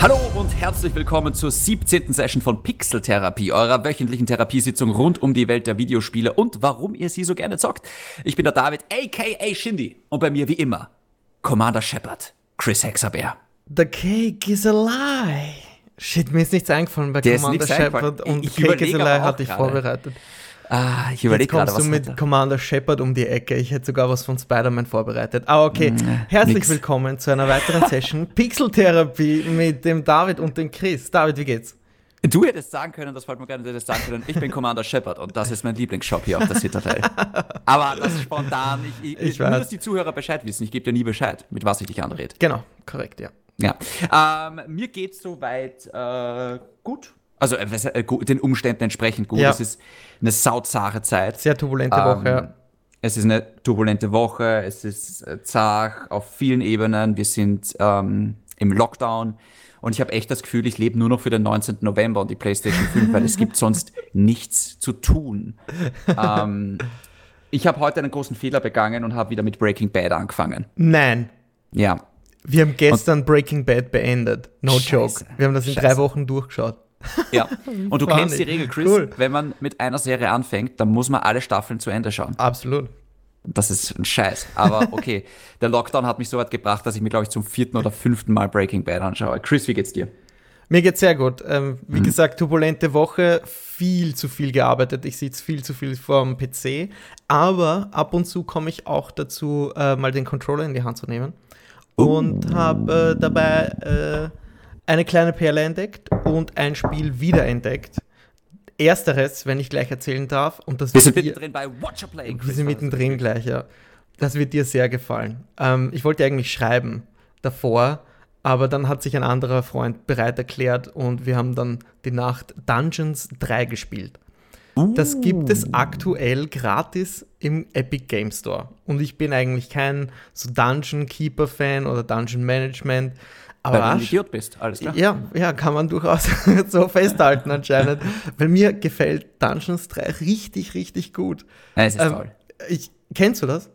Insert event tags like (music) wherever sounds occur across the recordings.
Hallo und herzlich willkommen zur 17. Session von Pixeltherapie, eurer wöchentlichen Therapiesitzung rund um die Welt der Videospiele und warum ihr sie so gerne zockt. Ich bin der David, aka Shindy, und bei mir wie immer Commander Shepard, Chris Hexabear. The cake is a lie. Shit, mir ist nichts eingefallen bei ist Commander Shepard und Ich Cake is a lie hatte ich gerade. Ah, ich Jetzt überlege gerade, kommst was du mit er? Commander Shepard um die Ecke. Ich hätte sogar was von Spider-Man vorbereitet. Aber okay, herzlich nix. willkommen zu einer weiteren Session (laughs) Pixeltherapie mit dem David und dem Chris. David, wie geht's? Du hättest sagen können, das wollte man gerne, du hättest sagen können, ich bin Commander Shepard und das ist mein Lieblingsshop hier auf der Citadel. (laughs) Aber das ist spontan, ich, ich, Ich nur, weiß. dass die Zuhörer Bescheid wissen, ich gebe dir nie Bescheid, mit was ich dich anrede. Genau, korrekt, ja. Ja, ähm, mir geht's soweit äh, gut. Also äh, äh, den Umständen entsprechend gut. Ja. Es ist eine sauzare Zeit. Sehr turbulente Ähm, Woche. Ja. Es ist eine turbulente Woche, es ist äh, zart auf vielen Ebenen. Wir sind ähm, im Lockdown und ich habe echt das Gefühl, ich lebe nur noch für den 19. November und die PlayStation 5, weil es gibt sonst (laughs) nichts zu tun. Ähm, ich habe heute einen großen Fehler begangen und habe wieder mit Breaking Bad angefangen. Nein, Ja, wir haben gestern Breaking Bad beendet. No Scheiße. joke. Wir haben das in Scheiße. drei Wochen durchgeschaut. Ja. (laughs) Und du Funny. kennst die Regel, Chris. Cool. Wenn man mit einer Serie anfängt, dann muss man alle Staffeln zu Ende schauen. Absolut. Das ist ein Scheiß. Aber (laughs) okay, der Lockdown hat mich so weit gebracht, dass ich mir, glaube ich, zum vierten oder fünften Mal Breaking Bad anschaue. Chris, wie geht's dir? Mir geht's sehr gut. Ähm, wie Mhm. gesagt, turbulente Woche, viel zu viel gearbeitet. Ich sitze viel zu viel vorm PC. Aber ab und zu komme ich auch dazu, äh, mal den Controller in die Hand zu nehmen. Und habe äh, dabei äh, eine kleine Perle entdeckt und ein Spiel wiederentdeckt. Ersteres, wenn ich gleich erzählen darf. Und das Wir sind wird dir- mittendrin bei Watcher Play. wir sind mittendrin gleich, ja. Das wird dir sehr gefallen. Ähm, ich wollte eigentlich schreiben davor, aber dann hat sich ein anderer Freund bereit erklärt und wir haben dann die Nacht Dungeons 3 gespielt. Das gibt es aktuell gratis im Epic Game Store. Und ich bin eigentlich kein so Dungeon Keeper Fan oder Dungeon Management. Aber Weil du ein Idiot bist, alles klar. ja, ja, kann man durchaus (laughs) so festhalten anscheinend. Weil mir gefällt Dungeons 3 richtig, richtig gut. Ja, es ist Ähm, toll. Ich, kennst du das?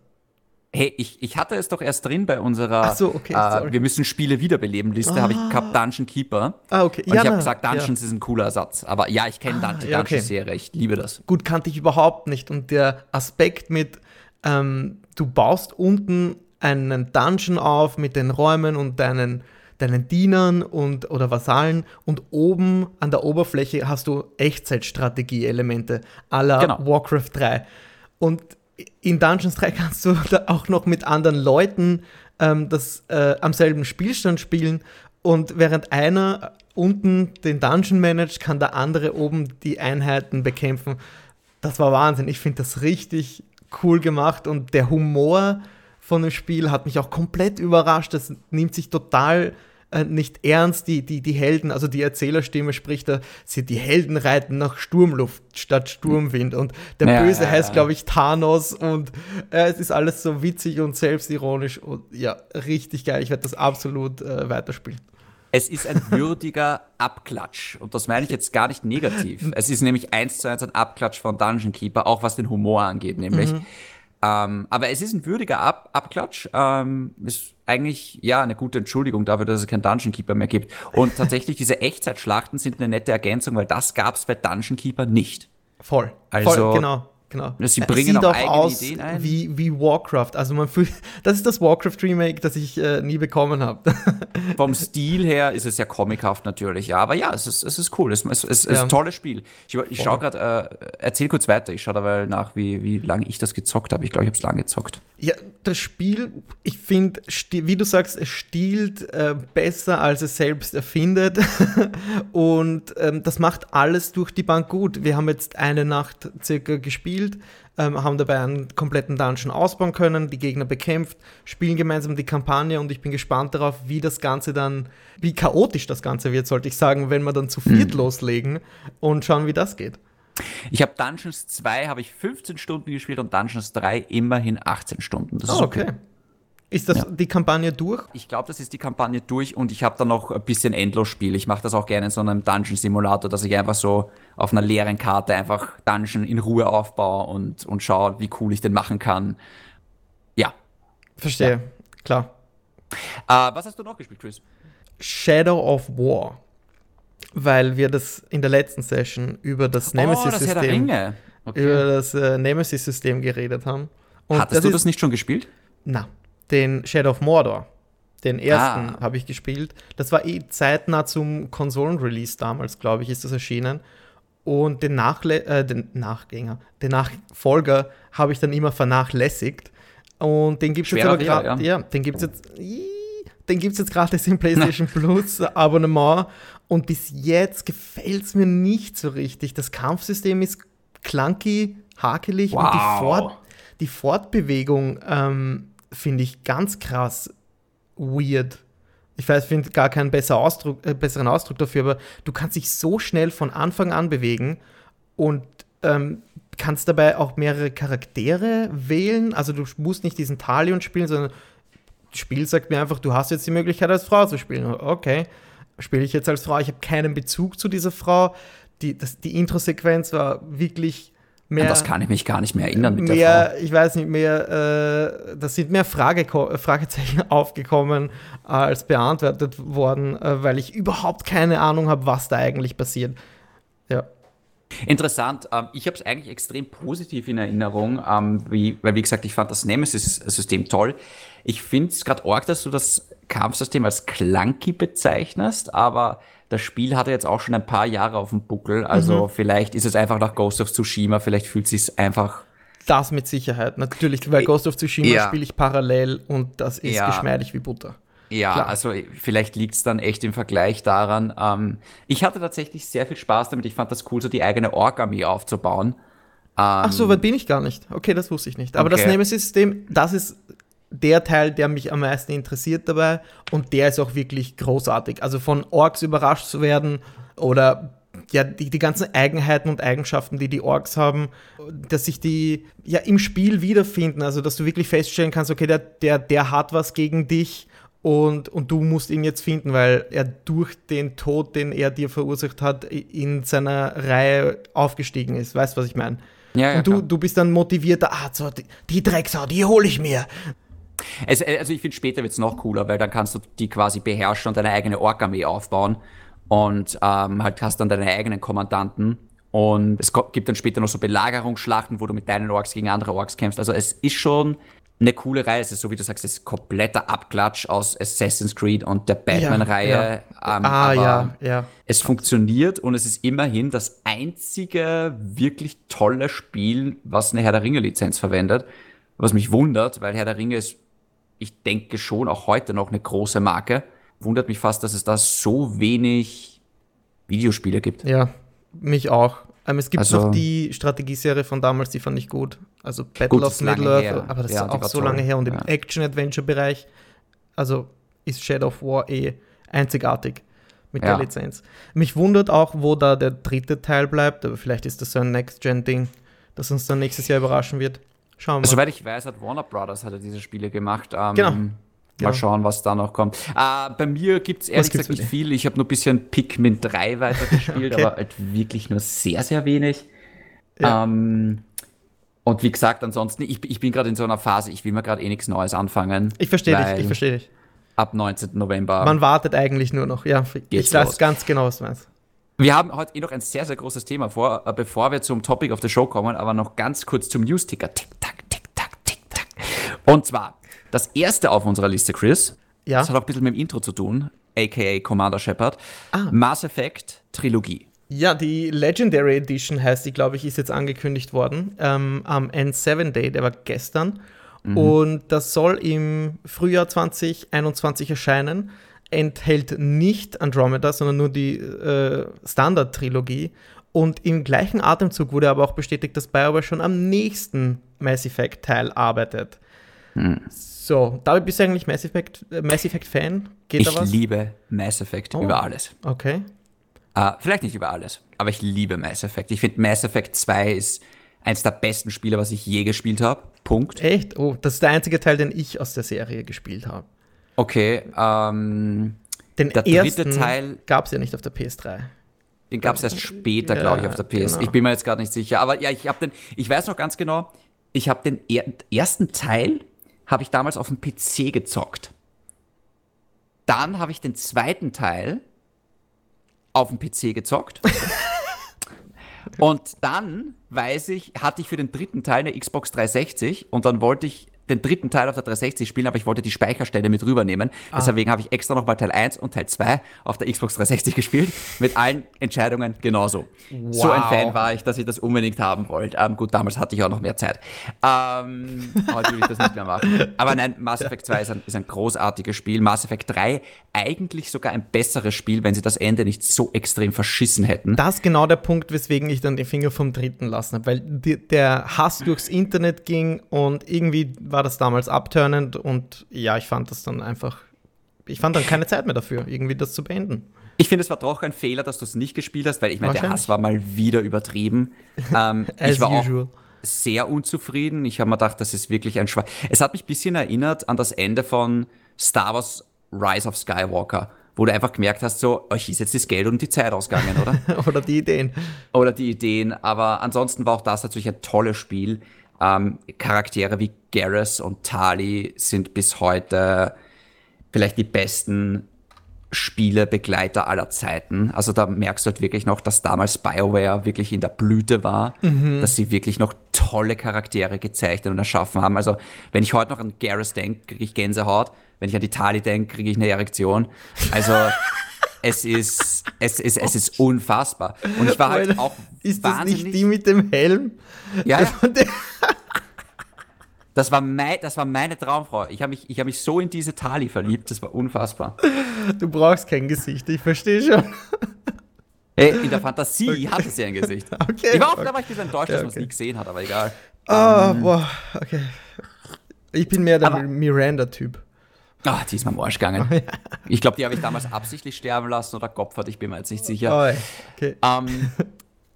Hey, ich, ich hatte es doch erst drin bei unserer Ach so, okay, äh. Wir müssen Spiele wiederbeleben Liste, habe ich gehabt Dungeon Keeper. Ah, okay. Und Ja, ich habe gesagt, Dungeons ist ein cooler Ersatz. Aber ja, ich kenne die ja, okay. Dungeon-Serie, ich liebe das. Gut, kannte ich überhaupt nicht. Und der Aspekt mit, ähm, du baust unten einen Dungeon auf mit den Räumen und deinen, deinen Dienern und, oder Vasallen und oben an der Oberfläche hast du Echtzeitstrategie-Elemente la Genau. Warcraft 3. Und in Dungeons 3 kannst du da auch noch mit anderen Leuten ähm, das äh, am selben Spielstand spielen und während einer unten den Dungeon managt, kann der andere oben die Einheiten bekämpfen. Das war Wahnsinn. Ich finde das richtig cool gemacht und der Humor von dem Spiel hat mich auch komplett überrascht. Das nimmt sich total äh, nicht ernst, die, die, die Helden, also die Erzählerstimme spricht da, sie, die Helden reiten nach Sturmluft statt Sturmwind und der Ja, Böse ja, heißt, ja. glaube ich, Thanos und äh, es ist alles so witzig und selbstironisch und ja, richtig geil. Ich werde das absolut äh, weiterspielen. Es ist ein würdiger (laughs) Abklatsch. Und das meine ich jetzt gar nicht negativ. Es ist nämlich eins zu eins ein Abklatsch von Dungeon Keeper, auch was den Humor angeht, nämlich. Ähm, aber es ist ein würdiger Ab Abklatsch. Ähm, ist eigentlich ja eine gute Entschuldigung dafür, dass es keinen Dungeon Keeper mehr gibt. Und (laughs) tatsächlich, diese Echtzeitschlachten sind eine nette Ergänzung, weil das gab es bei Dungeon Keeper nicht. Voll. Also- Voll, genau. Genau. Sie Es bringen sieht auch auch aus Ideen ein. Wie, wie Warcraft. Also man fühlt, (laughs) das ist das Warcraft Remake, das ich äh, nie bekommen habe. (laughs) Vom Stil her ist es ja comichaft natürlich, ja. Aber ja, es ist, es ist cool. Es, es, es ist Ja. ein tolles Spiel. Ich, ich schaue gerade, äh, erzähl kurz weiter. Ich schaue dabei nach, wie, wie lange ich das gezockt habe. Ich glaube, ich habe es lange gezockt. Ja, das Spiel, ich finde, wie du sagst, es stiehlt äh, besser, als es selbst erfindet. (laughs) Und ähm, das macht alles durch die Bank gut. Wir haben jetzt eine Nacht circa gespielt, ähm, haben dabei einen kompletten Dungeon ausbauen können, die Gegner bekämpft, spielen gemeinsam die Kampagne und ich bin gespannt darauf, wie das Ganze dann, wie chaotisch das Ganze wird, sollte ich sagen, wenn wir dann zu viert loslegen und schauen, wie das geht. Ich habe Dungeons 2 habe ich 15 Stunden gespielt und Dungeons 3 immerhin 18 Stunden. Das ist Ah, okay. Ist das Ja. die Kampagne durch? Ich glaube, das ist die Kampagne durch und ich habe dann noch ein bisschen Endlosspiel. Ich mache das auch gerne in so einem Dungeon-Simulator, dass ich einfach so auf einer leeren Karte einfach Dungeon in Ruhe aufbaue und, und schaue, wie cool ich den machen kann. Verstehe, ja. klar. Uh, was hast du noch gespielt, Chris? Shadow of War. Weil wir das in der letzten Session über das Nemesis-System oh, okay. über das äh, Nemesis-System geredet haben. Und Hattest das du das nicht schon gespielt? Na, den Shadow of Mordor. Den ersten ah. habe ich gespielt. Das war eh zeitnah zum Konsolenrelease damals, glaube ich, ist das erschienen. Und den, Nachle äh, den Nachgänger, den Nachfolger habe ich dann immer vernachlässigt. Und den gibt es jetzt aber gerade, ja. ja. den gibt es jetzt, den gibt es jetzt gratis im PlayStation Plus Abonnement. Und bis jetzt gefällt es mir nicht so richtig. Das Kampfsystem ist clunky, hakelig wow. und die, Fort die Fortbewegung ähm, finde ich ganz krass weird. Ich weiß, ich finde gar keinen besser Ausdruck, äh, besseren Ausdruck dafür, aber du kannst dich so schnell von Anfang an bewegen und ähm, kannst dabei auch mehrere Charaktere wählen. Also du musst nicht diesen Talion spielen, sondern Spiel sagt mir einfach, du hast jetzt die Möglichkeit als Frau zu spielen. Okay, spiele ich jetzt als Frau. Ich habe keinen Bezug zu dieser Frau. Die, das, die Intro-Sequenz war wirklich mehr. das kann ich mich gar nicht mehr erinnern mit mehr, der Frau. Ich weiß nicht mehr, äh, da sind mehr Frage, Fragezeichen (laughs) aufgekommen als beantwortet worden, äh, weil ich überhaupt keine Ahnung habe, was da eigentlich passiert. Interessant. Ähm, ich habe es eigentlich extrem positiv in Erinnerung, ähm, wie, weil wie gesagt, ich fand das Nemesis-System toll. Ich finde es gerade arg, dass du das Kampfsystem als clunky bezeichnest, aber das Spiel hatte jetzt auch schon ein paar Jahre auf dem Buckel. Also mhm. vielleicht ist es einfach nach Ghost of Tsushima, vielleicht fühlt es einfach. Das mit Sicherheit, natürlich, weil Ghost of Tsushima ja. spiele ich parallel und das ist ja. geschmeidig wie Butter. Ja, Klar. also vielleicht liegt es dann echt im Vergleich daran. Ähm, ich hatte tatsächlich sehr viel Spaß damit. Ich fand das cool, so die eigene Ork-Armee aufzubauen. Ähm, Ach so, weit bin ich gar nicht. Okay, das wusste ich nicht. Aber okay. das Nemesis-System, das ist der Teil, der mich am meisten interessiert dabei. Und der ist auch wirklich großartig. Also von Orks überrascht zu werden oder ja, die, die ganzen Eigenheiten und Eigenschaften, die die Orks haben, dass sich die ja im Spiel wiederfinden. Also, dass du wirklich feststellen kannst, okay, der, der, der hat was gegen dich und, und du musst ihn jetzt finden, weil er durch den Tod, den er dir verursacht hat, in seiner Reihe aufgestiegen ist. Weißt du, was ich meine? Ja, ja, und du, du bist dann motivierter, ah, so, die, die Drecksau, die hole ich mir. Es, also ich finde, später wird es noch cooler, weil dann kannst du die quasi beherrschen und deine eigene Ork-Armee aufbauen und ähm, halt hast dann deine eigenen Kommandanten. Und es gibt dann später noch so Belagerungsschlachten, wo du mit deinen Orks gegen andere Orks kämpfst. Also es ist schon eine coole Reihe. Es ist so wie du sagst, es ist kompletter Abklatsch aus Assassin's Creed und der Batman-Reihe. Ja, ja. ähm, ah, ja, ja. Es funktioniert und es ist immerhin das einzige wirklich tolle Spiel, was eine Herr der Ringe-Lizenz verwendet. Was mich wundert, weil Herr der Ringe ist ich denke schon auch heute noch eine große Marke. Wundert mich fast, dass es da so wenig Videospiele gibt. Ja, mich auch. Ähm, es gibt also, noch die Strategieserie von damals, die fand ich gut. Also Battle gut, of Middle-earth, aber das ja, ist auch so lange her. Und im ja. Action-Adventure-Bereich, also ist Shadow of War eh einzigartig mit ja. der Lizenz. Mich wundert auch, wo da der dritte Teil bleibt, aber vielleicht ist das so ein Next-Gen-Ding, das uns dann nächstes Jahr überraschen wird. Schauen wir. Soweit ich weiß, hat Warner Brothers hat diese Spiele gemacht. Ähm, genau. Mal genau. schauen, was da noch kommt. Äh, bei mir gibt es ehrlich gesagt nicht viel. Ich habe nur ein bisschen Pikmin 3 weitergespielt, (laughs) okay. aber halt wirklich nur sehr, sehr wenig. Ja. Ähm, und wie gesagt, ansonsten, ich, ich bin gerade in so einer Phase, ich will mir gerade eh nichts Neues anfangen. Ich verstehe dich, ich verstehe dich. Ab 19. November. Man wartet eigentlich nur noch, ja. ich weiß ganz genau, was du meinst. Wir haben heute eh noch ein sehr, sehr großes Thema vor, äh, bevor wir zum Topic of the Show kommen, aber noch ganz kurz zum News-Ticker. Tick-Tack, Tick-Tack, Tick-Tack. Und zwar, das erste auf unserer Liste, Chris, ja? das hat auch ein bisschen mit dem Intro zu tun, aka Commander Shepard, ah. Mass Effect Trilogie. Ja, die Legendary Edition heißt die, glaube ich, ist jetzt angekündigt worden ähm, am N7 Day, der war gestern. Mhm. Und das soll im Frühjahr 2021 erscheinen enthält nicht Andromeda, sondern nur die äh, Standard-Trilogie. Und im gleichen Atemzug wurde aber auch bestätigt, dass BioWare schon am nächsten Mass Effect-Teil arbeitet. Hm. So, dabei bist du eigentlich Mass Effect, äh, Mass Effect Fan? Geht ich da was? liebe Mass Effect oh. über alles. Okay. Uh, vielleicht nicht über alles, aber ich liebe Mass Effect. Ich finde Mass Effect 2 ist eins der besten Spiele, was ich je gespielt habe. Punkt. Echt? Oh, das ist der einzige Teil, den ich aus der Serie gespielt habe. Okay, ähm, den der dritte Teil gab es ja nicht auf der PS3. Den gab es erst später, ja, glaube ich, auf der PS. Genau. Ich bin mir jetzt gerade nicht sicher. Aber ja, ich habe den, ich weiß noch ganz genau, ich habe den er ersten Teil habe ich damals auf dem PC gezockt. Dann habe ich den zweiten Teil auf dem PC gezockt. (laughs) und dann, weiß ich, hatte ich für den dritten Teil eine Xbox 360 und dann wollte ich den dritten Teil auf der 360 spielen, aber ich wollte die Speicherstelle mit rübernehmen. Ah. Deswegen habe ich extra nochmal Teil 1 und Teil 2 auf der Xbox 360 gespielt. Mit allen Entscheidungen genauso. Wow. So ein Fan war ich, dass ich das unbedingt haben wollte. Ähm, gut, damals hatte ich auch noch mehr Zeit. Ähm, heute will ich das nicht mehr machen. Aber nein, Mass Effect 2 ist ein, ist ein großartiges Spiel. Mass Effect 3 eigentlich sogar ein besseres Spiel, wenn sie das Ende nicht so extrem verschissen hätten. Das ist genau der Punkt, weswegen ich dann den Finger vom dritten lassen habe. Weil die, der Hass durchs Internet ging und irgendwie war das damals abturnend und ja, ich fand das dann einfach, ich fand dann keine Zeit mehr dafür, irgendwie das zu beenden. Ich finde, es war doch ein Fehler, dass du es nicht gespielt hast, weil ich meine, der Hass war mal wieder übertrieben. (laughs) Ähm, ich war usual. auch sehr unzufrieden. Ich habe mir gedacht, das ist wirklich ein Schwach. Es hat mich ein bisschen erinnert an das Ende von Star Wars Rise of Skywalker, wo du einfach gemerkt hast, so, euch ist jetzt das Geld und die Zeit ausgegangen, oder? (laughs) oder die Ideen. Oder die Ideen. Aber ansonsten war auch das natürlich ein tolles Spiel. Ähm, Charaktere wie Garrus und Tali sind bis heute vielleicht die besten Spielebegleiter aller Zeiten. Also da merkst du halt wirklich noch, dass damals BioWare wirklich in der Blüte war, mhm. dass sie wirklich noch tolle Charaktere gezeichnet und erschaffen haben. Also wenn ich heute noch an Garrus denke, kriege ich Gänsehaut. Wenn ich an die Tali denke, kriege ich eine Erektion. Also (laughs) es ist, es ist, es ist unfassbar. Und ich war halt auch Ist das nicht die mit dem Helm? Ja. ja. Das war, mein, das war meine Traumfrau. Ich habe mich, hab mich so in diese Tali verliebt, das war unfassbar. Du brauchst kein Gesicht, ich verstehe schon. Hey, in der Fantasie okay. hatte sie ein Gesicht. Okay. Ich war auch, okay. da war ich ein bisschen enttäuscht, dass man es nie gesehen hat, aber egal. Ah, um, boah, okay. Ich bin mehr der Miranda-Typ. Ah, die ist mir am Arsch gegangen. Oh, ja. Ich glaube, die habe ich damals absichtlich sterben lassen oder geopfert, ich bin mir jetzt nicht sicher. Oh, okay. ähm,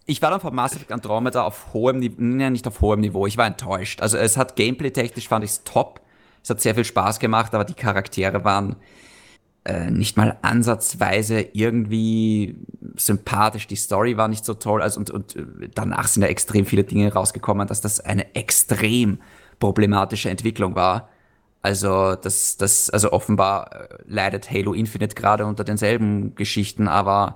ich war dann von Mass Effect Andromeda auf hohem Niveau, nee, nicht auf hohem Niveau, ich war enttäuscht. Also es hat gameplay-technisch fand ich es top. Es hat sehr viel Spaß gemacht, aber die Charaktere waren äh, nicht mal ansatzweise irgendwie sympathisch. Die Story war nicht so toll. Also und, und äh, danach sind ja extrem viele Dinge rausgekommen, dass das eine extrem problematische Entwicklung war. Also das, das, also offenbar äh, leidet Halo Infinite gerade unter denselben Geschichten, aber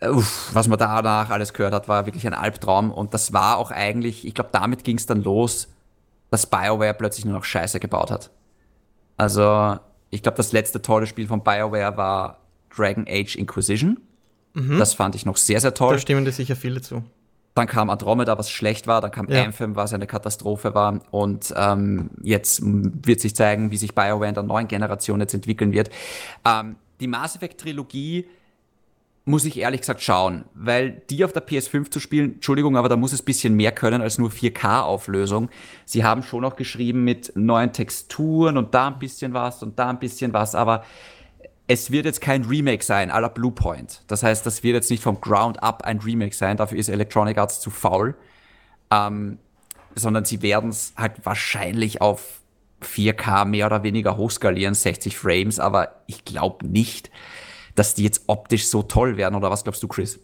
äh, uff, was man danach alles gehört hat, war wirklich ein Albtraum. Und das war auch eigentlich, ich glaube, damit ging es dann los, dass BioWare plötzlich nur noch Scheiße gebaut hat. Also, ich glaube, das letzte tolle Spiel von BioWare war Dragon Age Inquisition. Mhm. Das fand ich noch sehr, sehr toll. Da stimmen dir sicher viele zu. Dann kam Andromeda, was schlecht war. Dann kam ja. Anthem, was eine Katastrophe war. Und ähm, jetzt wird sich zeigen, wie sich BioWare in der neuen Generation jetzt entwickeln wird. Ähm, die Mass Effect Trilogie muss ich ehrlich gesagt schauen, weil die auf der PS5 zu spielen, Entschuldigung, aber da muss es bisschen mehr können als nur 4K-Auflösung. Sie haben schon auch geschrieben mit neuen Texturen und da ein bisschen was und da ein bisschen was, aber es wird jetzt kein Remake sein, à la Bluepoint. Das heißt, das wird jetzt nicht vom Ground up ein Remake sein, dafür ist Electronic Arts zu faul. Ähm, sondern sie werden es halt wahrscheinlich auf 4K mehr oder weniger hochskalieren, 60 Frames, aber ich glaube nicht, dass die jetzt optisch so toll werden. Oder was glaubst du, Chris?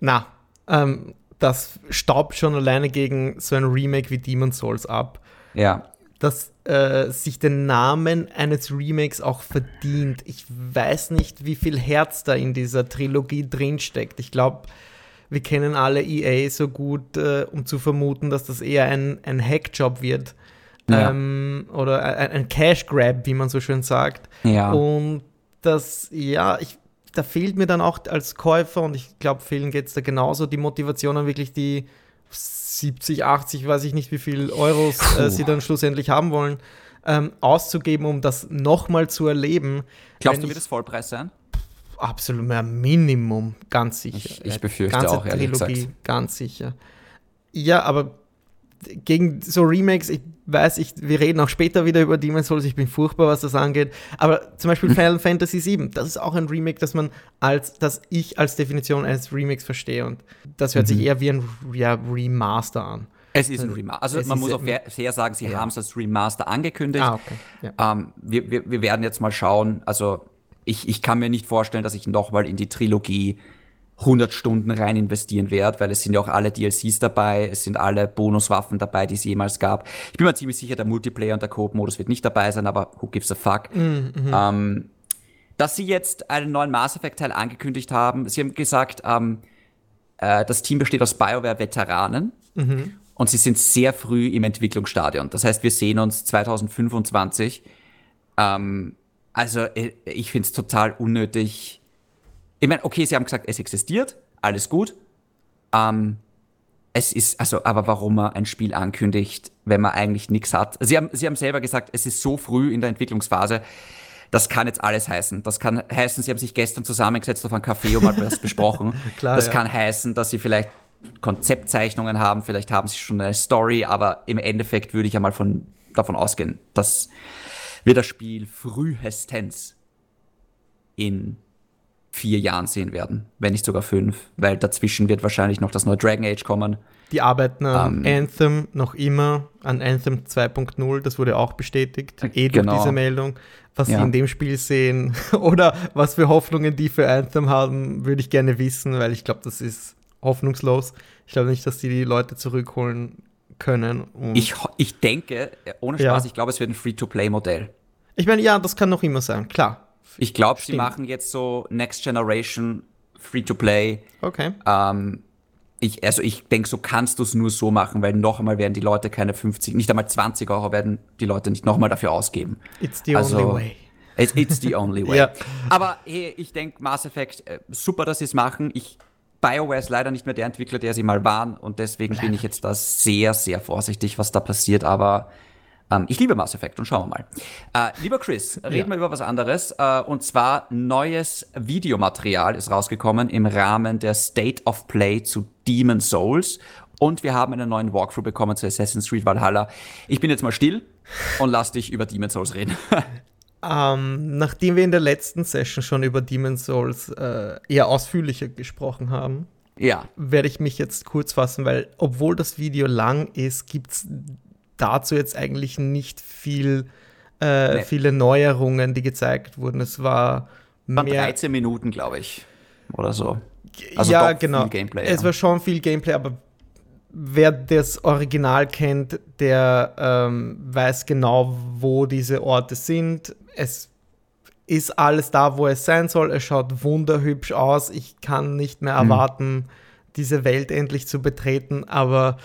Na, ähm, das staubt schon alleine gegen so ein Remake wie Demon's Souls ab. Ja dass äh, sich den Namen eines Remakes auch verdient. Ich weiß nicht, wie viel Herz da in dieser Trilogie drinsteckt. Ich glaube, wir kennen alle EA so gut, äh, um zu vermuten, dass das eher ein, ein Hackjob wird. Ja. Ähm, oder ein, ein Cash Grab, wie man so schön sagt. Ja. Und das, ja, ich, da fehlt mir dann auch als Käufer, und ich glaube, vielen geht es da genauso, die Motivation, dann wirklich die 70, 80, weiß ich nicht, wie viel Euros äh, sie dann schlussendlich haben wollen, ähm, auszugeben, um das nochmal zu erleben. Glaubst du, wird es Vollpreis sein? Absolut mehr Minimum, ganz sicher. Ich, ich befürchte Ganze auch, ehrlich Trilogie, gesagt. Ganz sicher. Ja, aber gegen so Remakes, ich weiß, ich, wir reden auch später wieder über Demon's Souls, ich bin furchtbar, was das angeht, aber zum Beispiel Final Fantasy VII, das ist auch ein Remake, das man als, das ich als Definition eines Remakes verstehe und das hört mhm. sich eher wie ein ja, Remaster an. Es ist ein Remaster. Also es man muss auch fair, sagen, sie ja. haben es als Remaster angekündigt. Ah, okay. Ja. Ähm, wir, wir, wir werden jetzt mal schauen, also ich, ich kann mir nicht vorstellen, dass ich nochmal in die Trilogie 100 Stunden rein investieren werde, weil es sind ja auch alle DLCs dabei, es sind alle Bonuswaffen dabei, die es jemals gab. Ich bin mir ziemlich sicher, der Multiplayer und der Coop-Modus wird nicht dabei sein, aber who gives a fuck. Mhm. Ähm, dass sie jetzt einen neuen Mass Effect-Teil angekündigt haben, sie haben gesagt, ähm, äh, das Team besteht aus BioWare-Veteranen mhm. und sie sind sehr früh im Entwicklungsstadion. Das heißt, wir sehen uns 2025. Ähm, also äh, ich finde es total unnötig, ich meine, okay, sie haben gesagt, es existiert, alles gut. Ähm, es ist, also, aber warum man ein Spiel ankündigt, wenn man eigentlich nichts hat. Sie haben, sie haben selber gesagt, es ist so früh in der Entwicklungsphase. Das kann jetzt alles heißen. Das kann heißen, sie haben sich gestern zusammengesetzt auf einen Café und mal was besprochen. (laughs) Klar, das ja. kann heißen, dass sie vielleicht Konzeptzeichnungen haben, vielleicht haben sie schon eine Story, aber im Endeffekt würde ich ja mal von, davon ausgehen, dass wir das Spiel frühestens in vier Jahren sehen werden, wenn nicht sogar fünf, weil dazwischen wird wahrscheinlich noch das neue Dragon Age kommen. Die arbeiten an ähm, Anthem noch immer, an Anthem 2.0, das wurde auch bestätigt, eh genau. durch diese Meldung. Was ja. sie in dem Spiel sehen (laughs) oder was für Hoffnungen die für Anthem haben, würde ich gerne wissen, weil ich glaube, das ist hoffnungslos. Ich glaube nicht, dass die die Leute zurückholen können. ich, ich denke, ohne Spaß, ja. ich glaube, es wird ein Free-to-Play-Modell. Ich meine, ja, das kann noch immer sein, klar. Ich glaube, sie machen jetzt so Next Generation Free-to-Play. Okay. Ähm, ich, also ich denke, so kannst du es nur so machen, weil noch einmal werden die Leute keine 50, nicht einmal 20 Euro werden die Leute nicht noch mal dafür ausgeben. It's the also, only way. It's, it's the only way. (laughs) ja. Aber hey, ich denke, Mass Effect, äh, super, dass sie es machen. Ich, BioWare ist leider nicht mehr der Entwickler, der sie mal waren und deswegen leider. bin ich jetzt da sehr, sehr vorsichtig, was da passiert, aber ähm, ich liebe Mass Effect und schauen wir mal. Äh, lieber Chris, (laughs) reden ja. wir über was anderes. Äh, und zwar neues Videomaterial ist rausgekommen im Rahmen der State of Play zu Demon Souls. Und wir haben einen neuen Walkthrough bekommen zu Assassin's Creed Valhalla. Ich bin jetzt mal still und lass dich über Demon Souls reden. (laughs) Ähm, nachdem wir in der letzten Session schon über Demon Souls äh, eher ausführlicher gesprochen haben, ja. werde ich mich jetzt kurz fassen, weil obwohl das Video lang ist, gibt es dazu jetzt eigentlich nicht viel, äh, nee. viele Neuerungen, die gezeigt wurden. Es war mehr 13 Minuten, glaube ich, oder so. Also ja, genau. Gameplay, es ja. war schon viel Gameplay, aber wer das Original kennt, der ähm, weiß genau, wo diese Orte sind. Es ist alles da, wo es sein soll. Es schaut wunderhübsch aus. Ich kann nicht mehr hm. erwarten, mhm. diese Welt endlich zu betreten, aber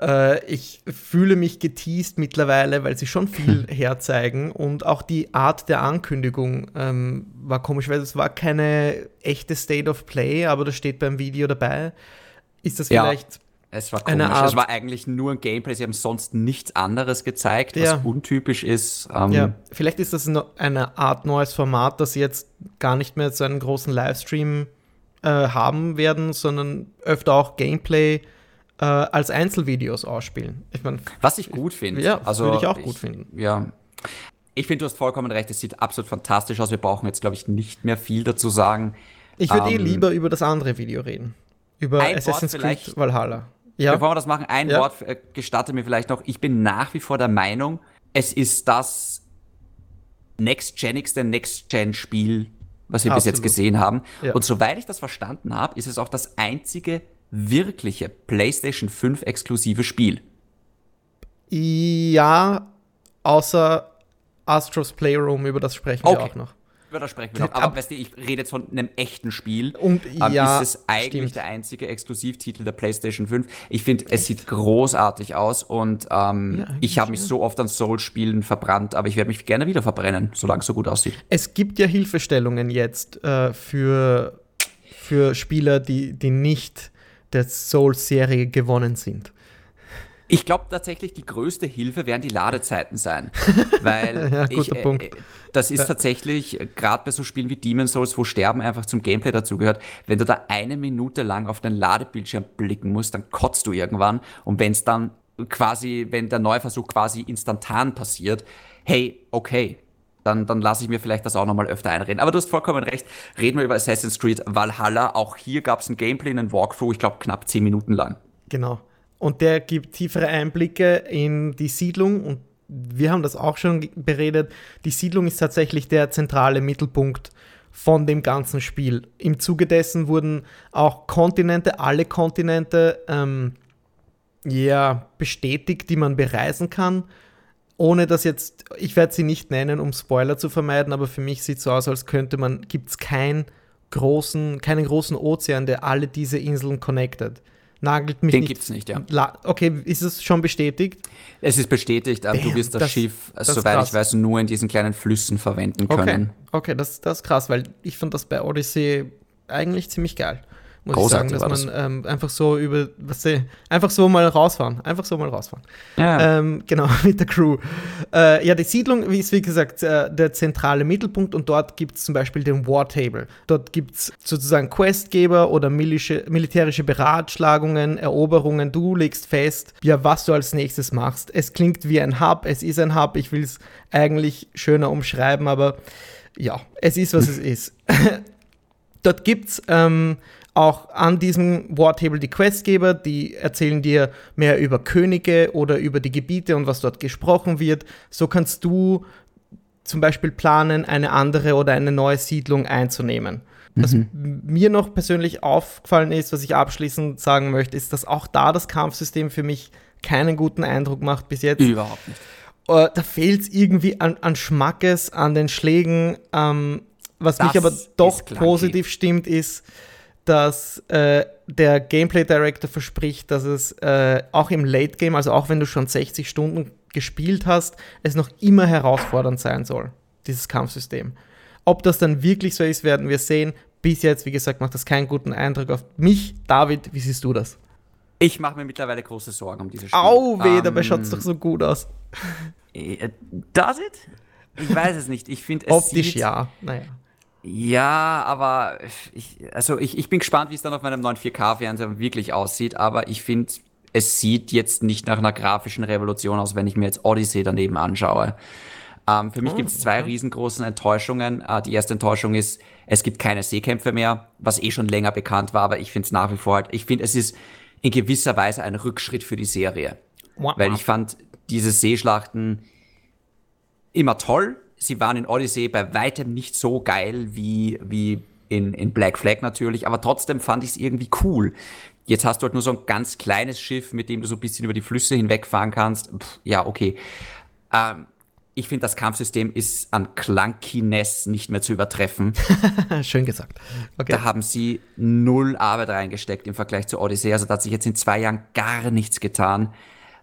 äh, ich fühle mich geteased mittlerweile, weil sie schon viel herzeigen und auch die Art der Ankündigung ähm, war komisch, weil es war keine echte State of Play, aber das steht beim Video dabei. Ist das vielleicht ja. Es war komisch. Art, es war eigentlich nur ein Gameplay. Sie haben sonst nichts anderes gezeigt, was ja. untypisch ist. Ähm ja, vielleicht ist das eine Art neues Format, das sie jetzt gar nicht mehr zu einem großen Livestream äh, haben werden, sondern öfter auch Gameplay äh, als Einzelvideos ausspielen. Ich mein, Was ich gut finde. Ja, also, würde ich auch gut finden. Ja. Ich finde, du hast vollkommen recht, es sieht absolut fantastisch aus. Wir brauchen jetzt, glaube ich, nicht mehr viel dazu sagen. Ich würde eh ähm, eh lieber über das andere Video reden. Über Assassin's Creed Valhalla. Ja. Bevor wir das machen, ein ja. Wort äh, gestatte mir vielleicht noch. Ich bin nach wie vor der Meinung, es ist das Next-Genigste Next-Gen-Spiel, was wir Absolut. bis jetzt gesehen haben. Ja. Und soweit ich das verstanden habe, ist es auch das einzige wirkliche PlayStation 5 exklusive Spiel? Ja, außer Astros Playroom, über das sprechen okay. wir auch noch. Über das sprechen wir noch. Aber weißt du, ich rede jetzt von einem echten Spiel. Und ähm, ja, ist es eigentlich stimmt. der einzige Exklusivtitel der PlayStation 5. Ich finde, es sieht großartig aus und ähm, ja, ich habe mich so oft an Souls-Spielen verbrannt, aber ich werde mich gerne wieder verbrennen, solange es so gut aussieht. Es gibt ja Hilfestellungen jetzt äh, für, für Spieler, die, die nicht der Souls-Serie gewonnen sind. Ich glaube tatsächlich, die größte Hilfe werden die Ladezeiten sein. (laughs) Weil ja, ich, äh, das ist tatsächlich, äh, gerade bei so Spielen wie Demon Souls, wo Sterben einfach zum Gameplay dazugehört, wenn du da eine Minute lang auf den Ladebildschirm blicken musst, dann kotzt du irgendwann. Und wenn es dann quasi, wenn der Neuversuch quasi instantan passiert, hey, okay, dann, dann lasse ich mir vielleicht das auch nochmal öfter einreden. Aber du hast vollkommen recht. Reden wir über Assassin's Creed Valhalla. Auch hier gab es ein Gameplay, einen Walkthrough, ich glaube knapp zehn Minuten lang. Genau. Und der gibt tiefere Einblicke in die Siedlung und wir haben das auch schon beredet. Die Siedlung ist tatsächlich der zentrale Mittelpunkt von dem ganzen Spiel. Im Zuge dessen wurden auch Kontinente, alle Kontinente, ähm, ja, bestätigt, die man bereisen kann. Ohne dass jetzt, ich werde sie nicht nennen, um Spoiler zu vermeiden, aber für mich sieht es so aus, als könnte man, gibt es kein großen, keinen großen Ozean, der alle diese Inseln connected. Nagelt mich Den nicht. gibt es nicht, ja. Okay, ist es schon bestätigt? Es ist bestätigt, aber du wirst das, das Schiff, das soweit ich weiß, nur in diesen kleinen Flüssen verwenden können. Okay, okay das, das ist krass, weil ich fand das bei Odyssey eigentlich ziemlich geil muss ich sagen, dass man das. ähm, einfach so über, was ich, einfach so mal rausfahren, einfach so mal rausfahren. Ja. Ähm, genau, (laughs) mit der Crew. Äh, ja, die Siedlung ist wie gesagt äh, der zentrale Mittelpunkt und dort gibt es zum Beispiel den War Table. Dort gibt es sozusagen Questgeber oder milische, militärische Beratschlagungen, Eroberungen. Du legst fest, ja, was du als nächstes machst. Es klingt wie ein Hub, es ist ein Hub, ich will es eigentlich schöner umschreiben, aber ja, es ist, was es ist. (laughs) Dort gibt es ähm, auch an diesem Wartable die Questgeber, die erzählen dir mehr über Könige oder über die Gebiete und was dort gesprochen wird. So kannst du zum Beispiel planen, eine andere oder eine neue Siedlung einzunehmen. Was mhm. mir noch persönlich aufgefallen ist, was ich abschließend sagen möchte, ist, dass auch da das Kampfsystem für mich keinen guten Eindruck macht bis jetzt. Überhaupt nicht. Äh, da fehlt es irgendwie an, an Schmackes, an den Schlägen. Ähm, was das mich aber doch positiv stimmt, ist, dass äh, der Gameplay Director verspricht, dass es äh, auch im Late Game, also auch wenn du schon 60 Stunden gespielt hast, es noch immer herausfordernd sein soll, dieses Kampfsystem. Ob das dann wirklich so ist, werden wir sehen. Bis jetzt, wie gesagt, macht das keinen guten Eindruck auf mich. David, wie siehst du das? Ich mache mir mittlerweile große Sorgen um dieses Spiel. Au weh, dabei schaut es doch so gut aus. Äh, does it? Ich weiß es nicht. Ich finde es Optisch ja, naja. Ja, aber ich, also ich, ich bin gespannt, wie es dann auf meinem neuen 4K-Fernseher wirklich aussieht, aber ich finde, es sieht jetzt nicht nach einer grafischen Revolution aus, wenn ich mir jetzt Odyssey daneben anschaue. Ähm, für mich oh, gibt es zwei okay. riesengroßen Enttäuschungen. Äh, die erste Enttäuschung ist, es gibt keine Seekämpfe mehr, was eh schon länger bekannt war, aber ich finde es nach wie vor halt, ich finde, es ist in gewisser Weise ein Rückschritt für die Serie. Wow. Weil ich fand diese Seeschlachten immer toll, sie waren in Odyssey bei weitem nicht so geil wie, wie in, in Black Flag natürlich, aber trotzdem fand ich es irgendwie cool. Jetzt hast du halt nur so ein ganz kleines Schiff, mit dem du so ein bisschen über die Flüsse hinwegfahren kannst. Pff, ja, okay. Ähm, ich finde, das Kampfsystem ist an Clunkiness nicht mehr zu übertreffen. (laughs) Schön gesagt. Okay. Da haben sie null Arbeit reingesteckt im Vergleich zu Odyssey. Also da hat sich jetzt in zwei Jahren gar nichts getan.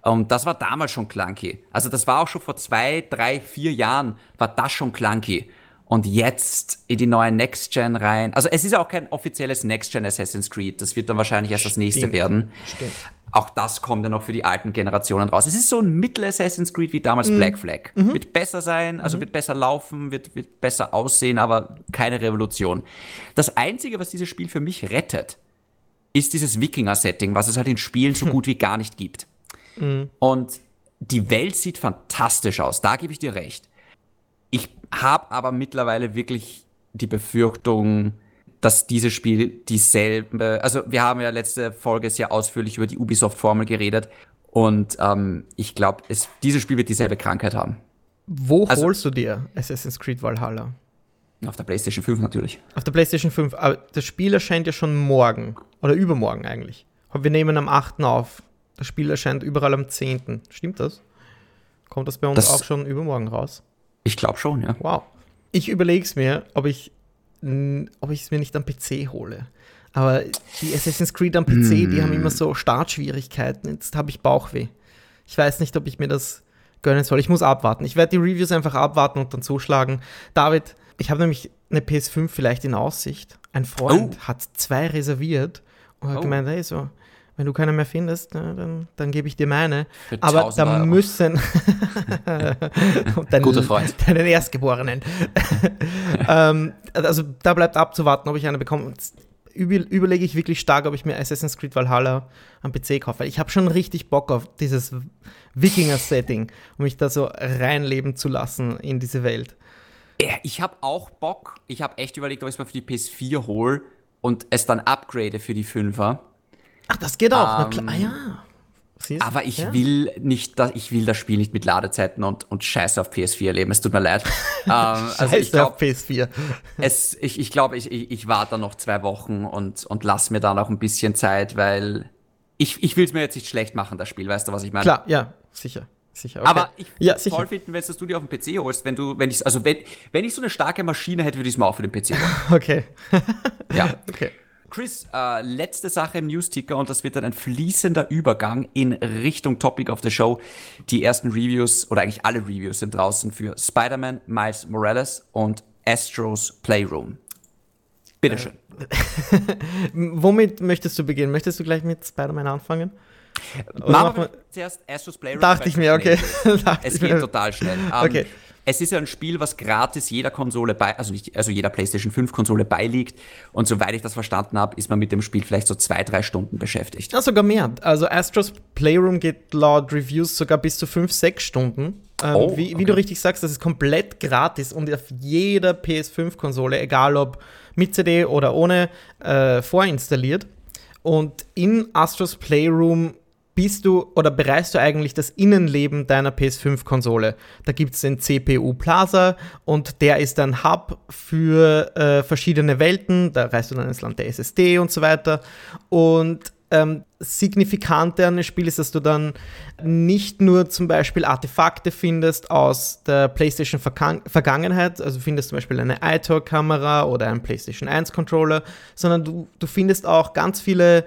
Und das war damals schon clunky. Also das war auch schon vor zwei, drei, vier Jahren war das schon clunky. Und jetzt in die neue Next Gen rein. Also es ist ja auch kein offizielles Next Gen Assassin's Creed. Das wird dann wahrscheinlich erst das nächste werden. Stimmt. Auch das kommt ja noch für die alten Generationen raus. Es ist so ein Mittel Assassin's Creed wie damals mhm. Black Flag. Mhm. Wird besser sein, also mhm. wird besser laufen, wird, wird besser aussehen, aber keine Revolution. Das Einzige, was dieses Spiel für mich rettet, ist dieses Wikinger-Setting, was es halt in Spielen so (laughs) gut wie gar nicht gibt. Mhm. Und die Welt sieht fantastisch aus, da gebe ich dir recht. Ich habe aber mittlerweile wirklich die Befürchtung, dass dieses Spiel dieselbe, also wir haben ja letzte Folge sehr ausführlich über die Ubisoft-Formel geredet und ähm, ich glaube, dieses Spiel wird dieselbe Krankheit haben. Wo also, holst du dir Assassin's Creed Valhalla? Auf der PlayStation 5 natürlich. Auf der PlayStation 5, aber das Spiel erscheint ja schon morgen oder übermorgen eigentlich. Wir nehmen am 8. auf. Das Spiel erscheint überall am 10. Stimmt das? Kommt das bei uns das, auch schon übermorgen raus? Ich glaube schon, ja. Wow. Ich überlege es mir, ob ich ob ich es mir nicht am PC hole. Aber die Assassin's Creed am PC, mm. die haben immer so Startschwierigkeiten. Jetzt habe ich Bauchweh. Ich weiß nicht, ob ich mir das gönnen soll. Ich muss abwarten. Ich werde die Reviews einfach abwarten und dann zuschlagen. David, ich habe nämlich eine PS5 vielleicht in Aussicht. Ein Freund oh. hat zwei reserviert und hat oh. gemeint, hey, so, wenn du keine mehr findest, ne, dann, dann gebe ich dir meine. Für Aber da Euro. müssen (laughs) (laughs) deinen, Guter Freund. (laughs) deinen Erstgeborenen. ähm, also da bleibt abzuwarten, ob ich eine bekomme. Über, überlege ich wirklich stark, ob ich mir Assassin's Creed Valhalla am PC kaufe. Weil ich habe schon richtig Bock auf dieses Wikinger-Setting, um mich da so reinleben zu lassen in diese Welt. Ich habe auch Bock. Ich habe echt überlegt, ob ich es mal für die PS4 hole und es dann upgrade für die 5er. Ach, das geht auch. Ähm, ah ja. Siehst? Aber ich ja. will nicht, ich will das Spiel nicht mit Ladezeiten und, und Scheiße auf PS4 erleben. Es tut mir leid. (laughs) ähm, also ich glaub, auf PS4. es, ich ich glaube, ich, ich, ich warte noch zwei Wochen und, und lass mir da noch ein bisschen Zeit, weil ich, ich will es mir jetzt nicht schlecht machen, das Spiel. Weißt du, was ich meine? Klar, ja, sicher. Sicher, okay. Aber ich ja, sicher. toll finden, wenn du dir auf dem PC holst, wenn du, wenn ich, also wenn, wenn ich so eine starke Maschine hätte, würde ich es mal auch für den PC holen. (laughs) Okay. ja. (laughs) Okay. Chris, äh, letzte Sache im Newsticker und das wird dann ein fließender Übergang in Richtung Topic of the Show. Die ersten Reviews oder eigentlich alle Reviews sind draußen für Spider-Man, Miles Morales und Astros Playroom. Bitteschön. Äh, (laughs) womit möchtest du beginnen? Möchtest du gleich mit Spider-Man anfangen? Machen wir zuerst Astros Playroom. Dachte ich mir, okay. (laughs) es geht total schnell. Um, okay es ist ja ein Spiel, was gratis jeder Konsole bei, also nicht, also jeder PlayStation 5 Konsole beiliegt. Und soweit ich das verstanden habe, ist man mit dem Spiel vielleicht so zwei, drei Stunden beschäftigt. Ja, sogar mehr. Also Astros Playroom geht laut Reviews sogar bis zu fünf, sechs Stunden. Ähm, oh, wie, wie du richtig sagst, das ist komplett gratis und auf jeder PS5-Konsole, egal ob mit CD oder ohne, äh, vorinstalliert. Und in Astros Playroom bist du oder bereist du eigentlich das Innenleben deiner PS5-Konsole. Da gibt es den CPU Plaza und der ist ein Hub für äh, verschiedene Welten. Da reist du dann ins Land der SSD und so weiter. Und ähm, signifikant an dem Spiel ist, dass du dann nicht nur zum Beispiel Artefakte findest aus der PlayStation Vergangenheit, also findest zum Beispiel eine iToy-Kamera oder einen PlayStation 1-Controller, sondern du, du findest auch ganz viele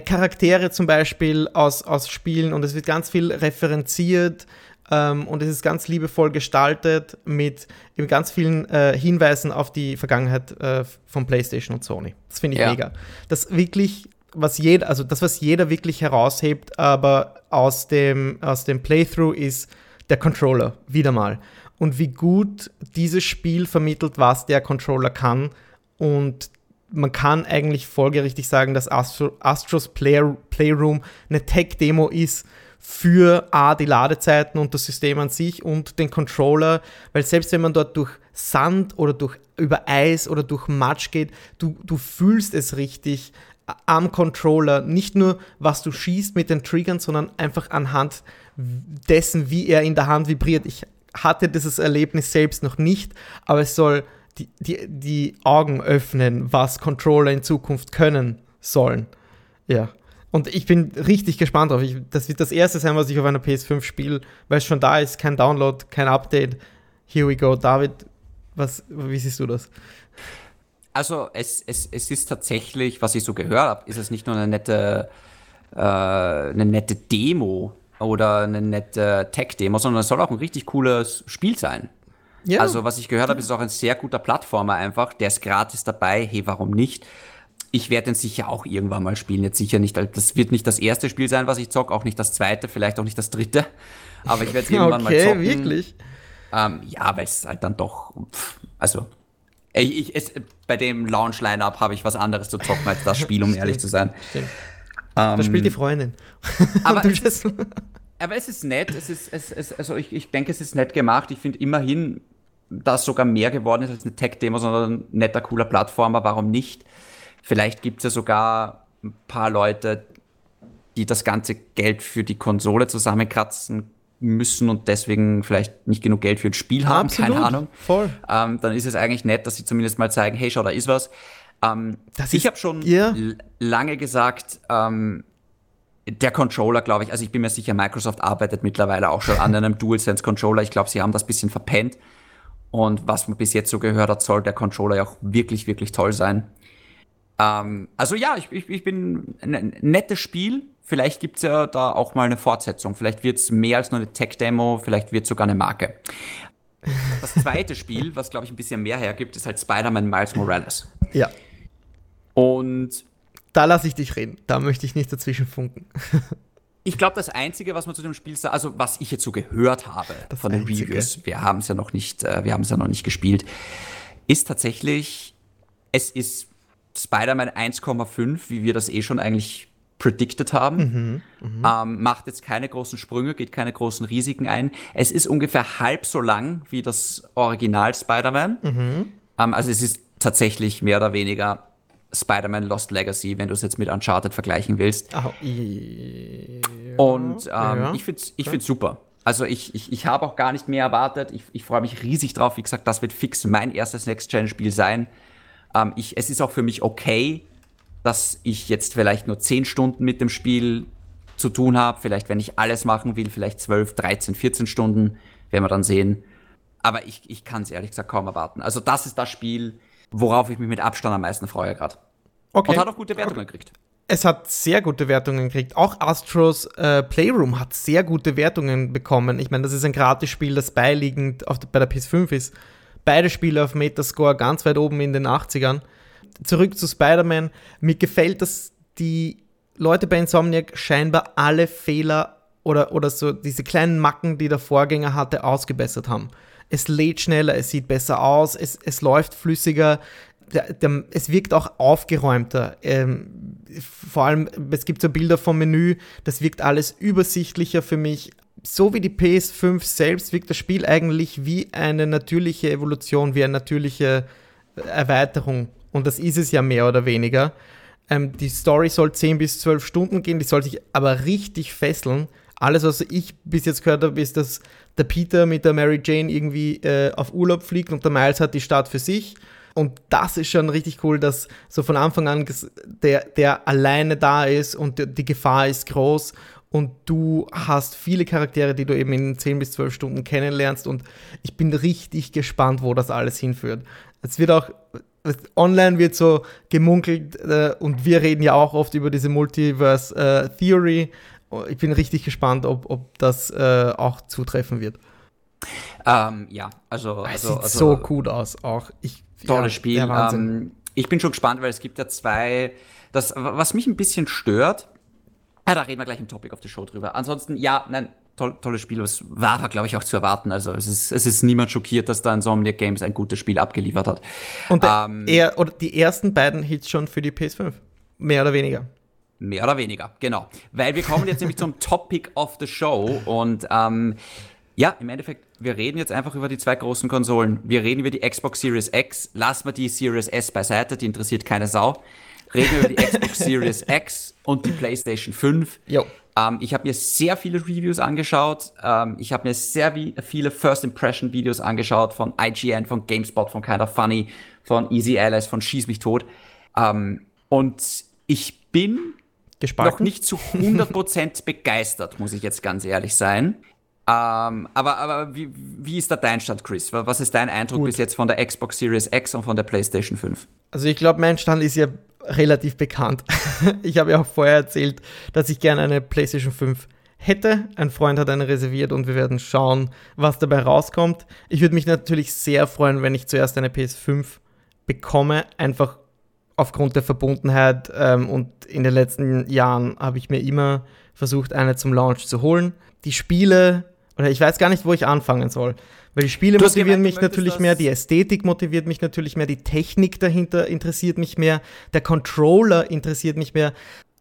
Charaktere zum Beispiel aus, aus Spielen und es wird ganz viel referenziert ähm, und es ist ganz liebevoll gestaltet mit eben ganz vielen äh, Hinweisen auf die Vergangenheit äh, von PlayStation und Sony. Das finde ich ja. mega. Das wirklich, was jeder, also das, was jeder wirklich heraushebt, aber aus dem, aus dem Playthrough ist der Controller, wieder mal. Und wie gut dieses Spiel vermittelt, was der Controller kann und man kann eigentlich folgerichtig sagen, dass Astro, Astros Play, Playroom eine Tech-Demo ist für A, die Ladezeiten und das System an sich und den Controller, weil selbst wenn man dort durch Sand oder durch über Eis oder durch Matsch geht, du, du fühlst es richtig am Controller, nicht nur was du schießt mit den Triggern, sondern einfach anhand dessen, wie er in der Hand vibriert. Ich hatte dieses Erlebnis selbst noch nicht, aber es soll die, die, die Augen öffnen, was Controller in Zukunft können sollen. Ja. Und ich bin richtig gespannt drauf. Ich, das wird das erste sein, was ich auf einer PS5 spiele, weil es schon da ist, kein Download, kein Update. Here we go. David, was, wie siehst du das? Also es, es, es ist tatsächlich, was ich so gehört habe, ist es nicht nur eine nette, äh, eine nette Demo oder eine nette Tech-Demo, sondern es soll auch ein richtig cooles Spiel sein. Ja. Also, was ich gehört habe, ist auch ein sehr guter Plattformer einfach. Der ist gratis dabei. Hey, warum nicht? Ich werde den sicher auch irgendwann mal spielen. Jetzt sicher nicht. Das wird nicht das erste Spiel sein, was ich zocke, auch nicht das zweite, vielleicht auch nicht das dritte. Aber ich werde es (laughs) irgendwann okay, mal zocken. wirklich? Ähm, ja, weil es halt dann doch. Pff, also, ich, ich, es, bei dem Launch-Line-Up habe ich was anderes zu zocken als das Spiel, um (laughs) ehrlich zu sein. Stimmt. Ähm, da spielt die Freundin. (laughs) Aber es, aber es ist nett. Es ist, es, es, also ich, ich denke, es ist nett gemacht. Ich finde immerhin, das sogar mehr geworden ist als eine Tech-Demo, sondern ein netter, cooler Plattformer, warum nicht? Vielleicht gibt es ja sogar ein paar Leute, die das ganze Geld für die Konsole zusammenkratzen müssen und deswegen vielleicht nicht genug Geld für ein Spiel haben, Absolut. keine Ahnung. Voll. Ähm, dann ist es eigentlich nett, dass sie zumindest mal zeigen, hey, schau, da ist was. Ähm, ich habe schon ja. lange gesagt, ähm, der Controller, glaube ich, also ich bin mir sicher, Microsoft arbeitet mittlerweile auch schon an einem (laughs) DualSense Controller. Ich glaube, sie haben das bisschen verpennt. Und was man bis jetzt so gehört hat, soll der Controller ja auch wirklich, wirklich toll sein. Ähm, also ja, ich, ich, ich bin ein nettes Spiel. Vielleicht gibt's ja da auch mal eine Fortsetzung. Vielleicht wird's mehr als nur eine Tech-Demo, vielleicht wird sogar eine Marke. Das zweite Spiel, was glaube ich ein bisschen mehr hergibt, ist halt Spider-Man Miles Morales. Ja. Und da lasse ich dich reden. Da möchte ich nicht dazwischen funken. (laughs) Ich glaube, das Einzige, was man zu dem Spiel sagt, also was ich jetzt so gehört habe das von den. Reviews, wir haben es ja noch nicht, äh, wir haben es ja noch nicht gespielt, ist tatsächlich, es ist Spider-Man 1,5, wie wir das eh schon eigentlich predicted haben. Mhm, mh. ähm, macht jetzt keine großen Sprünge, geht keine großen Risiken ein. Es ist ungefähr halb so lang wie das Original Spider-Man. Mhm. Ähm, also es ist tatsächlich mehr oder weniger Spider-Man Lost Legacy, wenn du es jetzt mit Uncharted vergleichen willst. Oh, ja, Und ähm, ja, ich finde es ich find's super. Also ich, ich, ich habe auch gar nicht mehr erwartet. Ich, ich freue mich riesig drauf. Wie gesagt, das wird fix mein erstes Next-Gen-Spiel sein. Ähm, ich, es ist auch für mich okay, dass ich jetzt vielleicht nur 10 Stunden mit dem Spiel zu tun habe. Vielleicht, wenn ich alles machen will, vielleicht 12, 13, 14 Stunden. Werden wir dann sehen. Aber ich, ich kann es ehrlich gesagt kaum erwarten. Also das ist das Spiel, worauf ich mich mit Abstand am meisten freue gerade. Okay. Und hat auch gute Wertungen gekriegt. Es hat sehr gute Wertungen gekriegt. Auch Astros äh, Playroom hat sehr gute Wertungen bekommen. Ich meine, das ist ein Gratisspiel, das beiliegend auf, bei der PS5 ist. Beide Spiele auf Metascore ganz weit oben in den 80ern. Zurück zu Spider-Man. Mir gefällt, dass die Leute bei Insomniac scheinbar alle Fehler oder, oder so diese kleinen Macken, die der Vorgänger hatte, ausgebessert haben. Es lädt schneller, es sieht besser aus, es, es läuft flüssiger, der, der, es wirkt auch aufgeräumter. Ähm, vor allem, es gibt so Bilder vom Menü, das wirkt alles übersichtlicher für mich. So wie die PS5 selbst wirkt das Spiel eigentlich wie eine natürliche Evolution, wie eine natürliche Erweiterung. Und das ist es ja mehr oder weniger. Ähm, die Story soll 10 bis 12 Stunden gehen, die soll sich aber richtig fesseln. Alles, was ich bis jetzt gehört habe, ist, dass der Peter mit der Mary Jane irgendwie äh, auf Urlaub fliegt und der Miles hat die Stadt für sich. Und das ist schon richtig cool, dass so von Anfang an der, der alleine da ist und die Gefahr ist groß und du hast viele Charaktere, die du eben in 10 bis 12 Stunden kennenlernst und ich bin richtig gespannt, wo das alles hinführt. Es wird auch online wird so gemunkelt äh, und wir reden ja auch oft über diese Multiverse äh, Theory. Ich bin richtig gespannt, ob, ob das äh, auch zutreffen wird. Ähm, ja, also, es also, sieht also so gut aus. Auch ich, tolles ja, Spiel. Ähm, ich bin schon gespannt, weil es gibt ja zwei. Das, was mich ein bisschen stört, ja, da reden wir gleich im Topic of the Show drüber. Ansonsten, ja, nein, toll, tolles Spiel. Es war, glaube ich, auch zu erwarten. Also es ist, es ist niemand schockiert, dass da Insomniac Games ein gutes Spiel abgeliefert hat. Und der, Ähm, er, oder die ersten beiden Hits schon für die PS5. Mehr oder weniger. Mehr oder weniger, genau. Weil wir kommen jetzt nämlich zum (laughs) Topic of the Show und ähm, ja, im Endeffekt, wir reden jetzt einfach über die zwei großen Konsolen. Wir reden über die Xbox Series X, lassen wir die Series S beiseite, die interessiert keine Sau. Reden wir über die Xbox (laughs) Series X und die PlayStation 5. Jo. Ähm, ich habe mir sehr viele Reviews angeschaut. Ähm, ich habe mir sehr viele First Impression Videos angeschaut von IGN, von GameSpot, von Kinda Funny, von Easy Allies, von Schieß mich tot. Ähm, und ich bin Gespalten. noch nicht zu 100% (laughs) begeistert, muss ich jetzt ganz ehrlich sein. Ähm, aber aber wie, wie ist da dein Stand, Chris? Was ist dein Eindruck Gut. bis jetzt von der Xbox Series X und von der PlayStation 5? Also ich glaube, mein Stand ist ja relativ bekannt. (laughs) ich habe ja auch vorher erzählt, dass ich gerne eine PlayStation 5 hätte. Ein Freund hat eine reserviert und wir werden schauen, was dabei rauskommt. Ich würde mich natürlich sehr freuen, wenn ich zuerst eine PS5 bekomme, einfach aufgrund der Verbundenheit. Ähm, und in den letzten Jahren habe ich mir immer versucht, eine zum Launch zu holen. Die Spiele, oder ich weiß gar nicht, wo ich anfangen soll. Weil die Spiele Du motivieren gemeint, mich natürlich mehr, die Ästhetik motiviert mich natürlich mehr, die Technik dahinter interessiert mich mehr, der Controller interessiert mich mehr.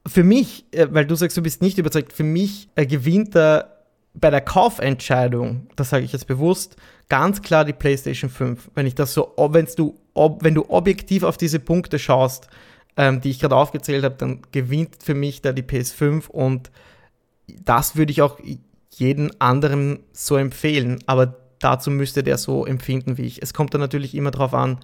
Für mich, äh, weil du sagst, du bist nicht überzeugt, für mich äh, gewinnt da bei der Kaufentscheidung, das sage ich jetzt bewusst, ganz klar die PlayStation 5. Wenn ich das so, du, ob, wenn du objektiv auf diese Punkte schaust, ähm, die ich gerade aufgezählt habe, dann gewinnt für mich da die PS5 und das würde ich auch jeden anderen so empfehlen, aber dazu müsste der so empfinden wie ich. Es kommt dann natürlich immer darauf an,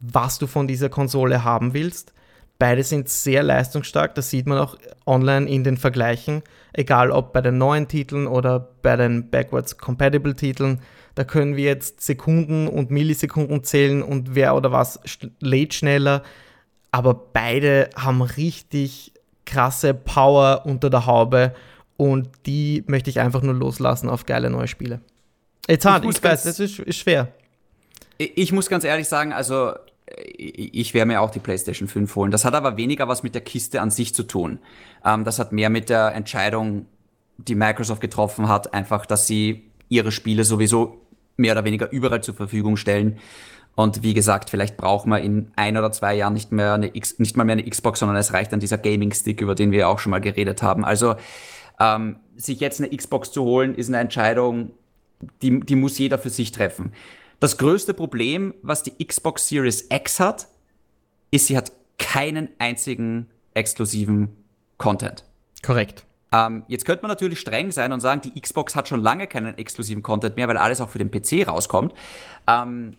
was du von dieser Konsole haben willst. Beide sind sehr leistungsstark, das sieht man auch online in den Vergleichen, egal ob bei den neuen Titeln oder bei den backwards compatible Titeln. Da können wir jetzt Sekunden und Millisekunden zählen und wer oder was lädt schneller, aber beide haben richtig krasse Power unter der Haube und die möchte ich einfach nur loslassen auf geile neue Spiele. Jetzt hart, muss ich, weiß, das ist, ist schwer. Ich muss ganz ehrlich sagen, also ich ich werde mir auch die PlayStation 5 holen. Das hat aber weniger was mit der Kiste an sich zu tun. Ähm, das hat mehr mit der Entscheidung, die Microsoft getroffen hat, einfach, dass sie ihre Spiele sowieso mehr oder weniger überall zur Verfügung stellen. Und wie gesagt, vielleicht brauchen wir in ein oder zwei Jahren nicht mehr eine X, nicht mal mehr eine Xbox, sondern es reicht dann dieser Gaming-Stick, über den wir auch schon mal geredet haben. Also ähm, sich jetzt eine Xbox zu holen, ist eine Entscheidung, die, die muss jeder für sich treffen. Das größte Problem, was die Xbox Series X hat, ist, sie hat keinen einzigen exklusiven Content. Korrekt. Ähm, jetzt könnte man natürlich streng sein und sagen, die Xbox hat schon lange keinen exklusiven Content mehr, weil alles auch für den PC rauskommt. Ähm,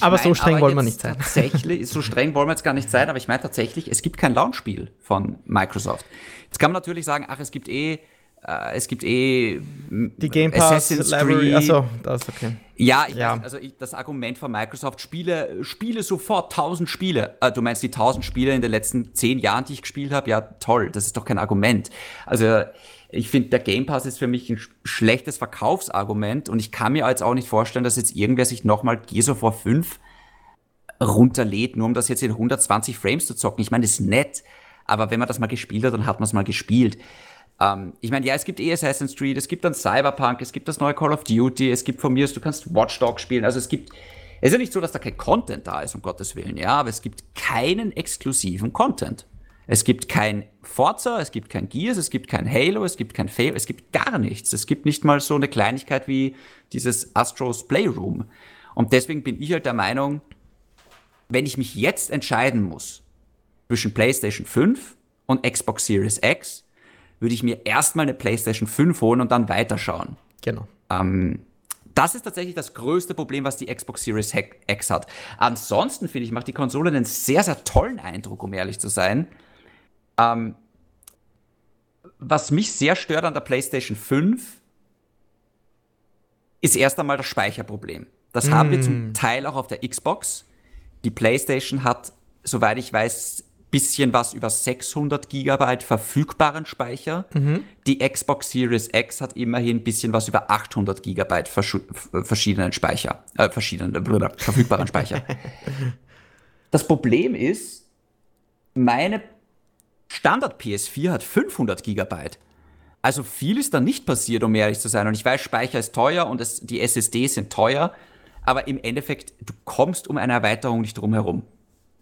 aber mein, so streng aber wollen wir nicht sein. Tatsächlich, so streng wollen wir jetzt gar nicht sein, aber ich meine tatsächlich, es gibt kein Launchspiel von Microsoft. Jetzt kann man natürlich sagen, ach, es gibt eh es gibt eh die Game Pass Assassin's Library. Achso, das ist okay. Ja, ja. Weiß, also ich, das Argument von Microsoft, Spiele, Spiele sofort, 1000 Spiele. Äh, du meinst die 1000 Spiele in den letzten 10 Jahren, die ich gespielt habe? Ja, toll, das ist doch kein Argument. Also ich finde, der Game Pass ist für mich ein schlechtes Verkaufsargument und ich kann mir jetzt auch nicht vorstellen, dass jetzt irgendwer sich nochmal Gears of War 5 runterlädt, nur um das jetzt in 120 Frames zu zocken. Ich meine, das ist nett, aber wenn man das mal gespielt hat, dann hat man es mal gespielt. Ähm, ich meine, ja, es gibt eh Assassin's Creed, es gibt dann Cyberpunk, es gibt das neue Call of Duty, es gibt von mir, du kannst Watch Dogs spielen. Also es gibt, es ist ja nicht so, dass da kein Content da ist, um Gottes Willen, ja, aber es gibt keinen exklusiven Content. Es gibt kein Forza, es gibt kein Gears, es gibt kein Halo, es gibt kein Fail, es gibt gar nichts. Es gibt nicht mal so eine Kleinigkeit wie dieses Astros Playroom. Und deswegen bin ich halt der Meinung, wenn ich mich jetzt entscheiden muss zwischen PlayStation 5 und Xbox Series X, würde ich mir erstmal eine PlayStation 5 holen und dann weiterschauen. Genau. Ähm, das ist tatsächlich das größte Problem, was die Xbox Series X hat. Ansonsten finde ich, macht die Konsole einen sehr, sehr tollen Eindruck, um ehrlich zu sein. Ähm, was mich sehr stört an der PlayStation 5, ist erst einmal das Speicherproblem. Das mm. haben wir zum mm. Teil auch auf der Xbox. Die PlayStation hat, soweit ich weiß, bisschen was über 600 Gigabyte verfügbaren Speicher. Mhm. Die Xbox Series X hat immerhin ein bisschen was über 800 Gigabyte verschiedenen Speicher, äh, verschiedenen äh, verfügbaren Speicher. (laughs) Das Problem ist, meine Standard PS4 hat 500 Gigabyte. Also viel ist da nicht passiert, um ehrlich zu sein. Und ich weiß, Speicher ist teuer und es, die SSDs sind teuer. Aber im Endeffekt, du kommst um eine Erweiterung nicht drum herum.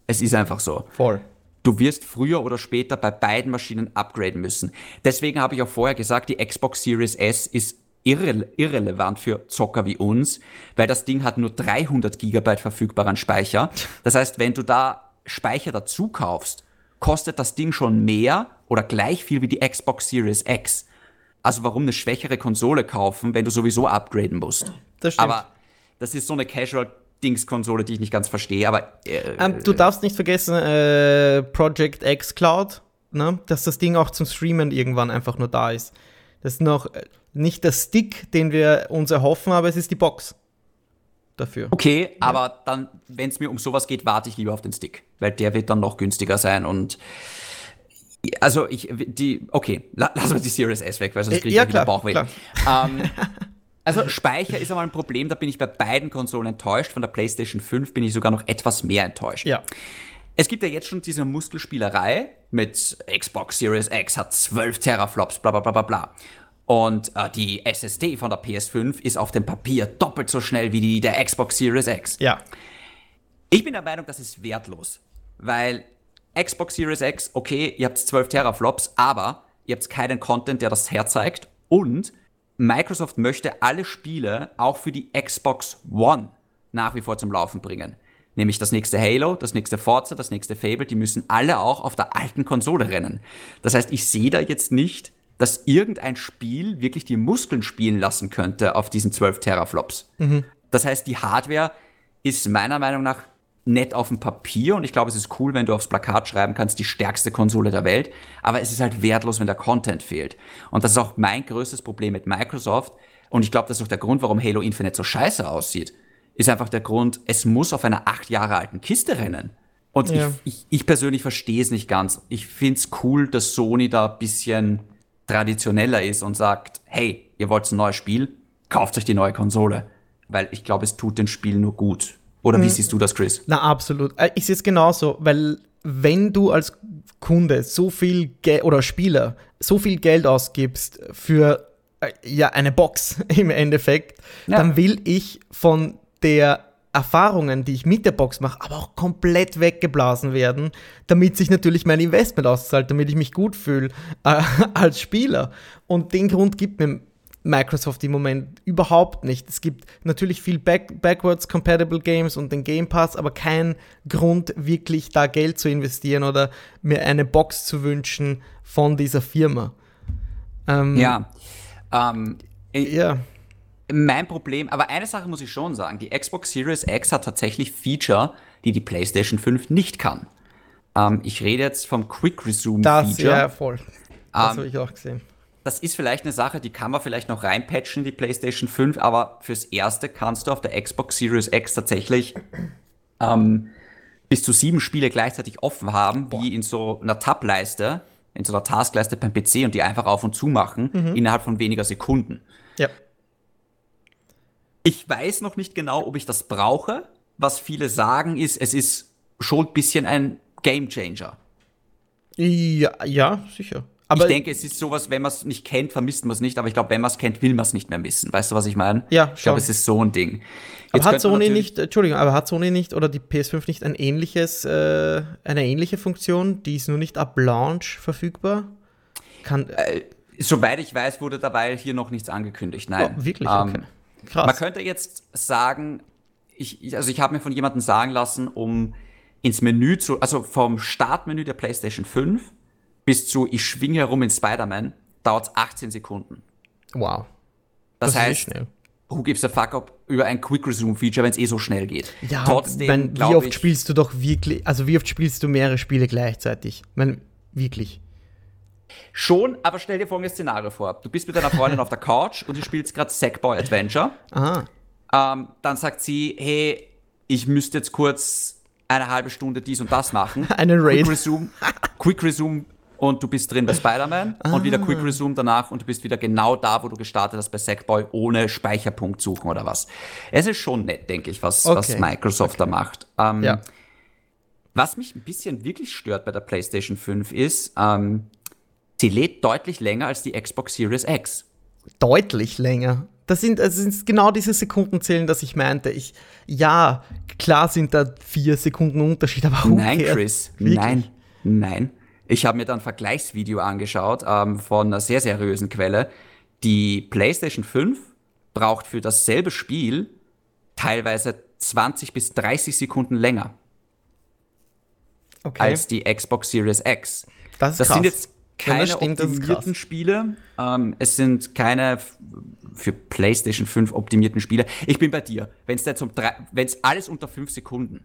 Es ist einfach so. Voll du wirst früher oder später bei beiden Maschinen upgraden müssen. Deswegen habe ich auch vorher gesagt, die Xbox Series S ist irre irrelevant für Zocker wie uns, weil das Ding hat nur 300 Gigabyte verfügbaren Speicher. Das heißt, wenn du da Speicher dazu kaufst, kostet das Ding schon mehr oder gleich viel wie die Xbox Series X. Also warum eine schwächere Konsole kaufen, wenn du sowieso upgraden musst? Das stimmt. Aber das ist so eine Casual Dingskonsole, die ich nicht ganz verstehe, aber. Äh, ähm, du darfst nicht vergessen, äh, Project X Cloud, ne? dass das Ding auch zum Streamen irgendwann einfach nur da ist. Das ist noch äh, nicht der Stick, den wir uns erhoffen, aber es ist die Box dafür. Okay, ja. aber dann, wenn es mir um sowas geht, warte ich lieber auf den Stick, weil der wird dann noch günstiger sein und also ich die okay, lass uns die Series S weg, weil sonst äh, kriege ich ja, wieder Bauchweh. Ähm, (laughs) Also Speicher ist aber ein Problem, da bin ich bei beiden Konsolen enttäuscht. Von der PlayStation 5 bin ich sogar noch etwas mehr enttäuscht. Ja. Es gibt ja jetzt schon diese Muskelspielerei mit Xbox Series X hat 12 Teraflops, bla bla bla bla bla. Und äh, die SSD von der PS5 ist auf dem Papier doppelt so schnell wie die der Xbox Series X. Ja. Ich bin der Meinung, das ist wertlos, weil Xbox Series X, okay, ihr habt 12 Teraflops, aber ihr habt keinen Content, der das herzeigt und Microsoft möchte alle Spiele auch für die Xbox One nach wie vor zum Laufen bringen. Nämlich das nächste Halo, das nächste Forza, das nächste Fable, die müssen alle auch auf der alten Konsole rennen. Das heißt, ich sehe da jetzt nicht, dass irgendein Spiel wirklich die Muskeln spielen lassen könnte auf diesen 12 Teraflops. Mhm. Das heißt, die Hardware ist meiner Meinung nach nett auf dem Papier und ich glaube, es ist cool, wenn du aufs Plakat schreiben kannst, die stärkste Konsole der Welt, aber es ist halt wertlos, wenn der Content fehlt. Und das ist auch mein größtes Problem mit Microsoft und ich glaube, das ist auch der Grund, warum Halo Infinite so scheiße aussieht, ist einfach der Grund, es muss auf einer acht Jahre alten Kiste rennen. Und ja. ich, ich, ich persönlich verstehe es nicht ganz. Ich finde es cool, dass Sony da ein bisschen traditioneller ist und sagt, hey, ihr wollt ein neues Spiel, kauft euch die neue Konsole. Weil ich glaube, es tut den Spiel nur gut. Oder wie hm. siehst du das, Chris? Na, absolut. Äh, ich sehe es genauso, weil wenn du als Kunde so viel Geld oder Spieler so viel Geld ausgibst für äh, ja eine Box (laughs) im Endeffekt, ja. dann will ich von der Erfahrungen, die ich mit der Box mache, aber auch komplett weggeblasen werden, damit sich natürlich mein Investment auszahlt, damit ich mich gut fühle äh, (laughs) als Spieler. Und den Grund gibt mir Microsoft im Moment überhaupt nicht. Es gibt natürlich viel Back Backwards Compatible Games und den Game Pass, aber kein Grund, wirklich da Geld zu investieren oder mir eine Box zu wünschen von dieser Firma. Ähm, ja. Ähm, ja. Mein Problem, aber eine Sache muss ich schon sagen, die Xbox Series X hat tatsächlich Feature, die die PlayStation 5 nicht kann. Ähm, ich rede jetzt vom Quick Resume das, Feature. Ja, voll. Das ähm, habe ich auch gesehen. Das ist vielleicht eine Sache, die kann man vielleicht noch reinpatchen, die PlayStation 5, aber fürs Erste kannst du auf der Xbox Series X tatsächlich ähm, bis zu sieben Spiele gleichzeitig offen haben, Boah. wie in so einer Tab-Leiste, in so einer Taskleiste beim PC und die einfach auf und zu machen, mhm. innerhalb von weniger Sekunden. Ja. Ich weiß noch nicht genau, ob ich das brauche. Was viele sagen ist, es ist schon ein bisschen ein Game Changer. Ja, ja, sicher. Aber ich denke, es ist sowas, wenn man es nicht kennt, vermisst man es nicht, aber ich glaube, wenn man es kennt, will man es nicht mehr missen. Weißt du, was ich meine? Ja, Ich glaube, es ist so ein Ding. Jetzt aber hat Sony nicht, Entschuldigung, aber hat Sony nicht oder die PS5 nicht ein ähnliches, äh, eine ähnliche Funktion, die ist nur nicht ab Launch verfügbar? Kann, äh, soweit ich weiß, wurde dabei hier noch nichts angekündigt. Nein. Oh, wirklich? Ähm, okay. Krass. Man könnte jetzt sagen, ich, also ich habe mir von jemandem sagen lassen, um ins Menü zu, also vom Startmenü der PlayStation 5 bis zu ich schwinge herum in Spider-Man dauert es 18 Sekunden. Wow. Das, das heißt, schnell. who gives a fuck up über ein Quick Resume Feature, wenn es eh so schnell geht. Ja, Trotzdem, wenn, wie oft ich, spielst du doch wirklich, also wie oft spielst du mehrere Spiele gleichzeitig? Ich meine, wirklich. Schon, aber stell dir folgendes Szenario vor. Du bist mit deiner Freundin auf der Couch und du spielst gerade Sackboy Adventure. Aha. Ähm, dann sagt sie, hey, ich müsste jetzt kurz eine halbe Stunde dies und das machen. (laughs) Einen Raid. Quick Resume, Quick Resume und du bist drin bei Spider-Man (laughs) ah. und wieder Quick Resume danach und du bist wieder genau da, wo du gestartet hast bei Sackboy, ohne Speicherpunkt suchen oder was. Es ist schon nett, denke ich, was, okay. was Microsoft okay. da macht. Ähm, ja. Was mich ein bisschen wirklich stört bei der PlayStation 5 ist, ähm, sie lädt deutlich länger als die Xbox Series X. Deutlich länger? Das sind, das sind genau diese Sekundenzählen, das ich meinte. Ich, ja, klar sind da vier Sekunden Unterschied, aber Nein, Chris, Wirklich? nein, nein. Ich habe mir dann ein Vergleichsvideo angeschaut ähm, von einer sehr seriösen Quelle. Die PlayStation 5 braucht für dasselbe Spiel teilweise 20 bis 30 Sekunden länger okay. als die Xbox Series X. Das, ist das krass. sind jetzt keine stimmt, optimierten Spiele. Ähm, es sind keine für PlayStation 5 optimierten Spiele. Ich bin bei dir. Wenn es jetzt wenn es alles unter 5 Sekunden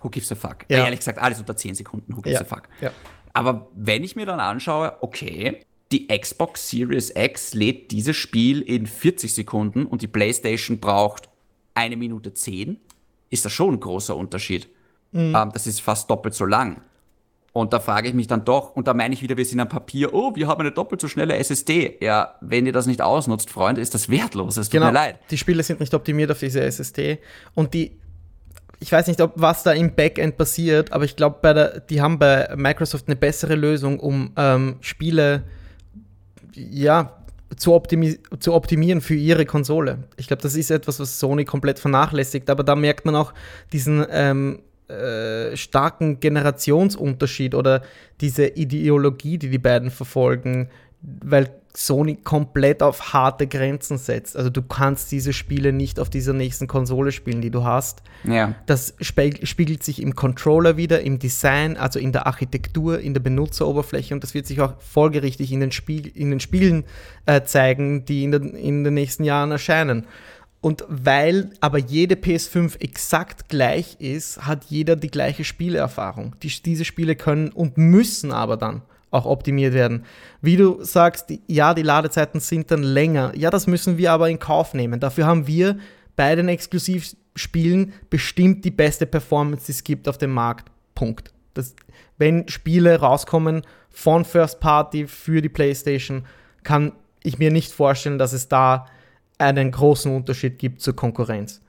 who gives a fuck? Ja. Ehrlich gesagt, alles unter 10 Sekunden, who gives ja. a fuck? Ja. Aber wenn ich mir dann anschaue, okay, die Xbox Series X lädt dieses Spiel in 40 Sekunden und die PlayStation braucht eine Minute 10, ist das schon ein großer Unterschied. Mhm. Ähm, das ist fast doppelt so lang. Und da frage ich mich dann doch, und da meine ich wieder, wir sind am Papier, oh, wir haben eine doppelt so schnelle SSD. Ja, wenn ihr das nicht ausnutzt, Freunde, ist das wertlos. Es tut genau. mir leid. Die Spiele sind nicht optimiert auf diese SSD. Und die ich weiß nicht, ob was da im Backend passiert, aber ich glaube, die haben bei Microsoft eine bessere Lösung, um ähm, Spiele ja, zu, optimi zu optimieren für ihre Konsole. Ich glaube, das ist etwas, was Sony komplett vernachlässigt, aber da merkt man auch diesen ähm, äh, starken Generationsunterschied oder diese Ideologie, die die beiden verfolgen, weil Sony komplett auf harte Grenzen setzt. Also du kannst diese Spiele nicht auf dieser nächsten Konsole spielen, die du hast. Ja. Das spiegelt sich im Controller wieder, im Design, also in der Architektur, in der Benutzeroberfläche und das wird sich auch folgerichtig in den, Spiel in den Spielen äh, zeigen, die in, den, in den nächsten Jahren erscheinen. Und weil aber jede PS5 exakt gleich ist, hat jeder die gleiche Spielerfahrung. Die, diese Spiele können und müssen aber dann auch optimiert werden. Wie du sagst, ja, die Ladezeiten sind dann länger. Ja, das müssen wir aber in Kauf nehmen. Dafür haben wir bei den Exklusivspielen bestimmt die beste Performance, die es gibt auf dem Markt. Punkt. Das, wenn Spiele rauskommen von First Party für die PlayStation, kann ich mir nicht vorstellen, dass es da einen großen Unterschied gibt zur Konkurrenz.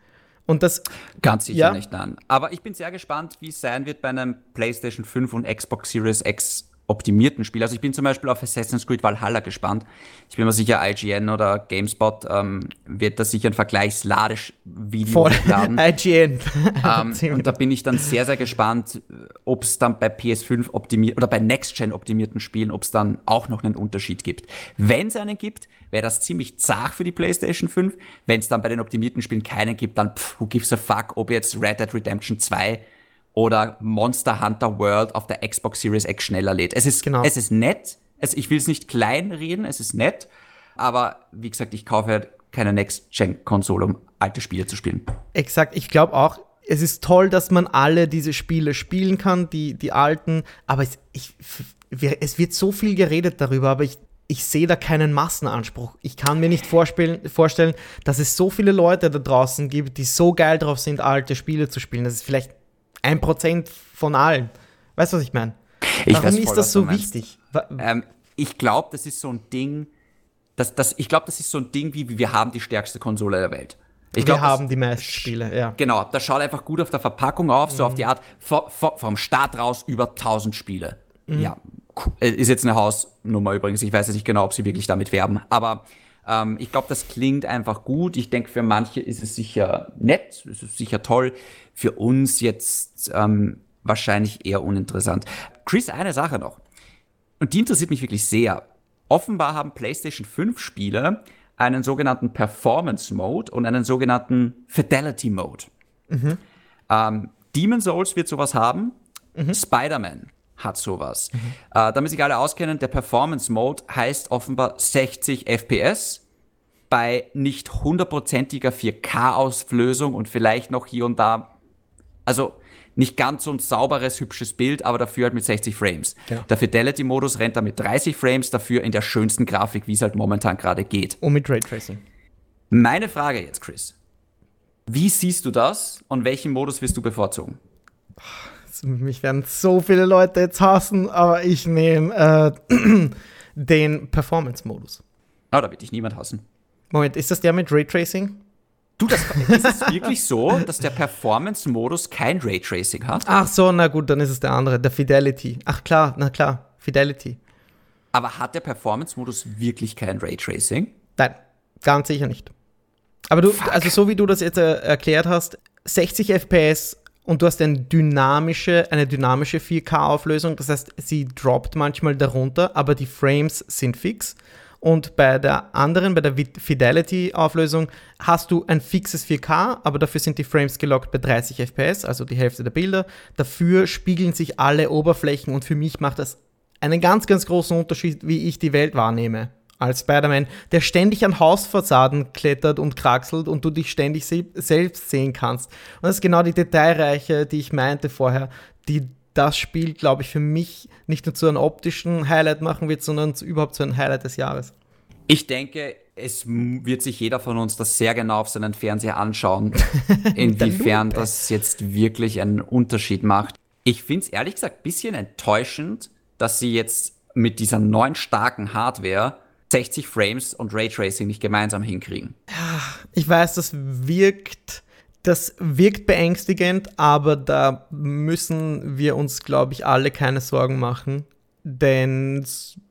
Und das ganz sicher ja. nicht an. Aber ich bin sehr gespannt, wie es sein wird bei einem PlayStation 5 und Xbox Series X optimierten Spiel. Also ich bin zum Beispiel auf Assassin's Creed Valhalla gespannt. Ich bin mir sicher, IGN oder GameSpot ähm, wird da sicher ein Vergleichsladevideo hochladen. (laughs) IGN. Ähm, (laughs) und da bin ich dann sehr, sehr gespannt, ob es dann bei PS5 optimiert oder bei Next-Gen optimierten Spielen, ob es dann auch noch einen Unterschied gibt. Wenn es einen gibt, wäre das ziemlich zart für die PlayStation 5. Wenn es dann bei den optimierten Spielen keinen gibt, dann pff, who gives a fuck, ob jetzt Red Dead Redemption 2 oder Monster Hunter World auf der Xbox Series X schneller lädt. Es ist, genau. es ist nett. Also ich will es nicht kleinreden, es ist nett. Aber wie gesagt, ich kaufe halt keine Next-Gen-Konsole, um alte Spiele zu spielen. Exakt, ich glaube auch, es ist toll, dass man alle diese Spiele spielen kann, die, die alten, aber es, ich, es wird so viel geredet darüber, aber ich, ich sehe da keinen Massenanspruch. Ich kann mir nicht vorstellen, dass es so viele Leute da draußen gibt, die so geil drauf sind, alte Spiele zu spielen. Das ist vielleicht ein Prozent von allen. Weißt du, was ich meine? Warum weiß, ist das so wichtig? Ähm, ich glaube, das ist so ein Ding, das, das, ich glaube, das ist so ein Ding wie, wir haben die stärkste Konsole der Welt. Ich wir glaub, haben das, die meisten Spiele, ja. Genau, das schaut einfach gut auf der Verpackung auf, mhm. so auf die Art, vor, vor, vom Start raus über 1000 Spiele. Mhm. Ja, äh, ist jetzt eine Hausnummer übrigens. Ich weiß jetzt nicht genau, ob sie wirklich damit werben, aber ähm, ich glaube, das klingt einfach gut. Ich denke, für manche ist es sicher nett, ist es sicher toll. Für uns jetzt ähm, wahrscheinlich eher uninteressant. Chris, eine Sache noch. Und die interessiert mich wirklich sehr. Offenbar haben PlayStation 5 Spiele einen sogenannten Performance Mode und einen sogenannten Fidelity Mode. Mhm. Ähm, Demon Souls wird sowas haben. Mhm. Spider-Man hat sowas. Mhm. Äh, damit sich alle auskennen, der Performance Mode heißt offenbar 60 FPS bei nicht hundertprozentiger 4K-Auslösung und vielleicht noch hier und da, also nicht ganz so ein sauberes, hübsches Bild, aber dafür halt mit 60 Frames. Ja. Der Fidelity-Modus rennt da mit 30 Frames, dafür in der schönsten Grafik, wie es halt momentan gerade geht. Und mit Raytracing. Meine Frage jetzt, Chris. Wie siehst du das und welchen Modus wirst du bevorzugen? Mich werden so viele Leute jetzt hassen, aber ich nehme äh, (clears throat) den Performance-Modus. Ah, da wird dich niemand hassen. Moment, ist das der mit Raytracing? Du, das ist es wirklich so, dass der Performance-Modus kein Raytracing hat? Ach so, na gut, dann ist es der andere, der Fidelity. Ach klar, na klar, Fidelity. Aber hat der Performance-Modus wirklich kein Raytracing? Nein, ganz sicher nicht. Aber du, Fuck. also so wie du das jetzt äh, erklärt hast, 60 FPS und du hast eine dynamische, eine dynamische 4K-Auflösung, das heißt, sie droppt manchmal darunter, aber die Frames sind fix. Und bei der anderen, bei der Fidelity-Auflösung, hast du ein fixes 4K, aber dafür sind die Frames gelockt bei 30 FPS, also die Hälfte der Bilder. Dafür spiegeln sich alle Oberflächen und für mich macht das einen ganz, ganz großen Unterschied, wie ich die Welt wahrnehme. Als Spider-Man, der ständig an Hausfassaden klettert und kraxelt und du dich ständig se selbst sehen kannst. Und das ist genau die Detailreiche, die ich meinte vorher, die das Spiel, glaube ich, für mich nicht nur zu einem optischen Highlight machen wird, sondern zu, überhaupt zu einem Highlight des Jahres. Ich denke, es wird sich jeder von uns das sehr genau auf seinen Fernseher anschauen, (laughs) inwiefern das jetzt wirklich einen Unterschied macht. Ich finde es ehrlich gesagt ein bisschen enttäuschend, dass sie jetzt mit dieser neuen starken Hardware 60 Frames und Raytracing nicht gemeinsam hinkriegen. Ich weiß, das wirkt das wirkt beängstigend, aber da müssen wir uns, glaube ich, alle keine Sorgen machen. Denn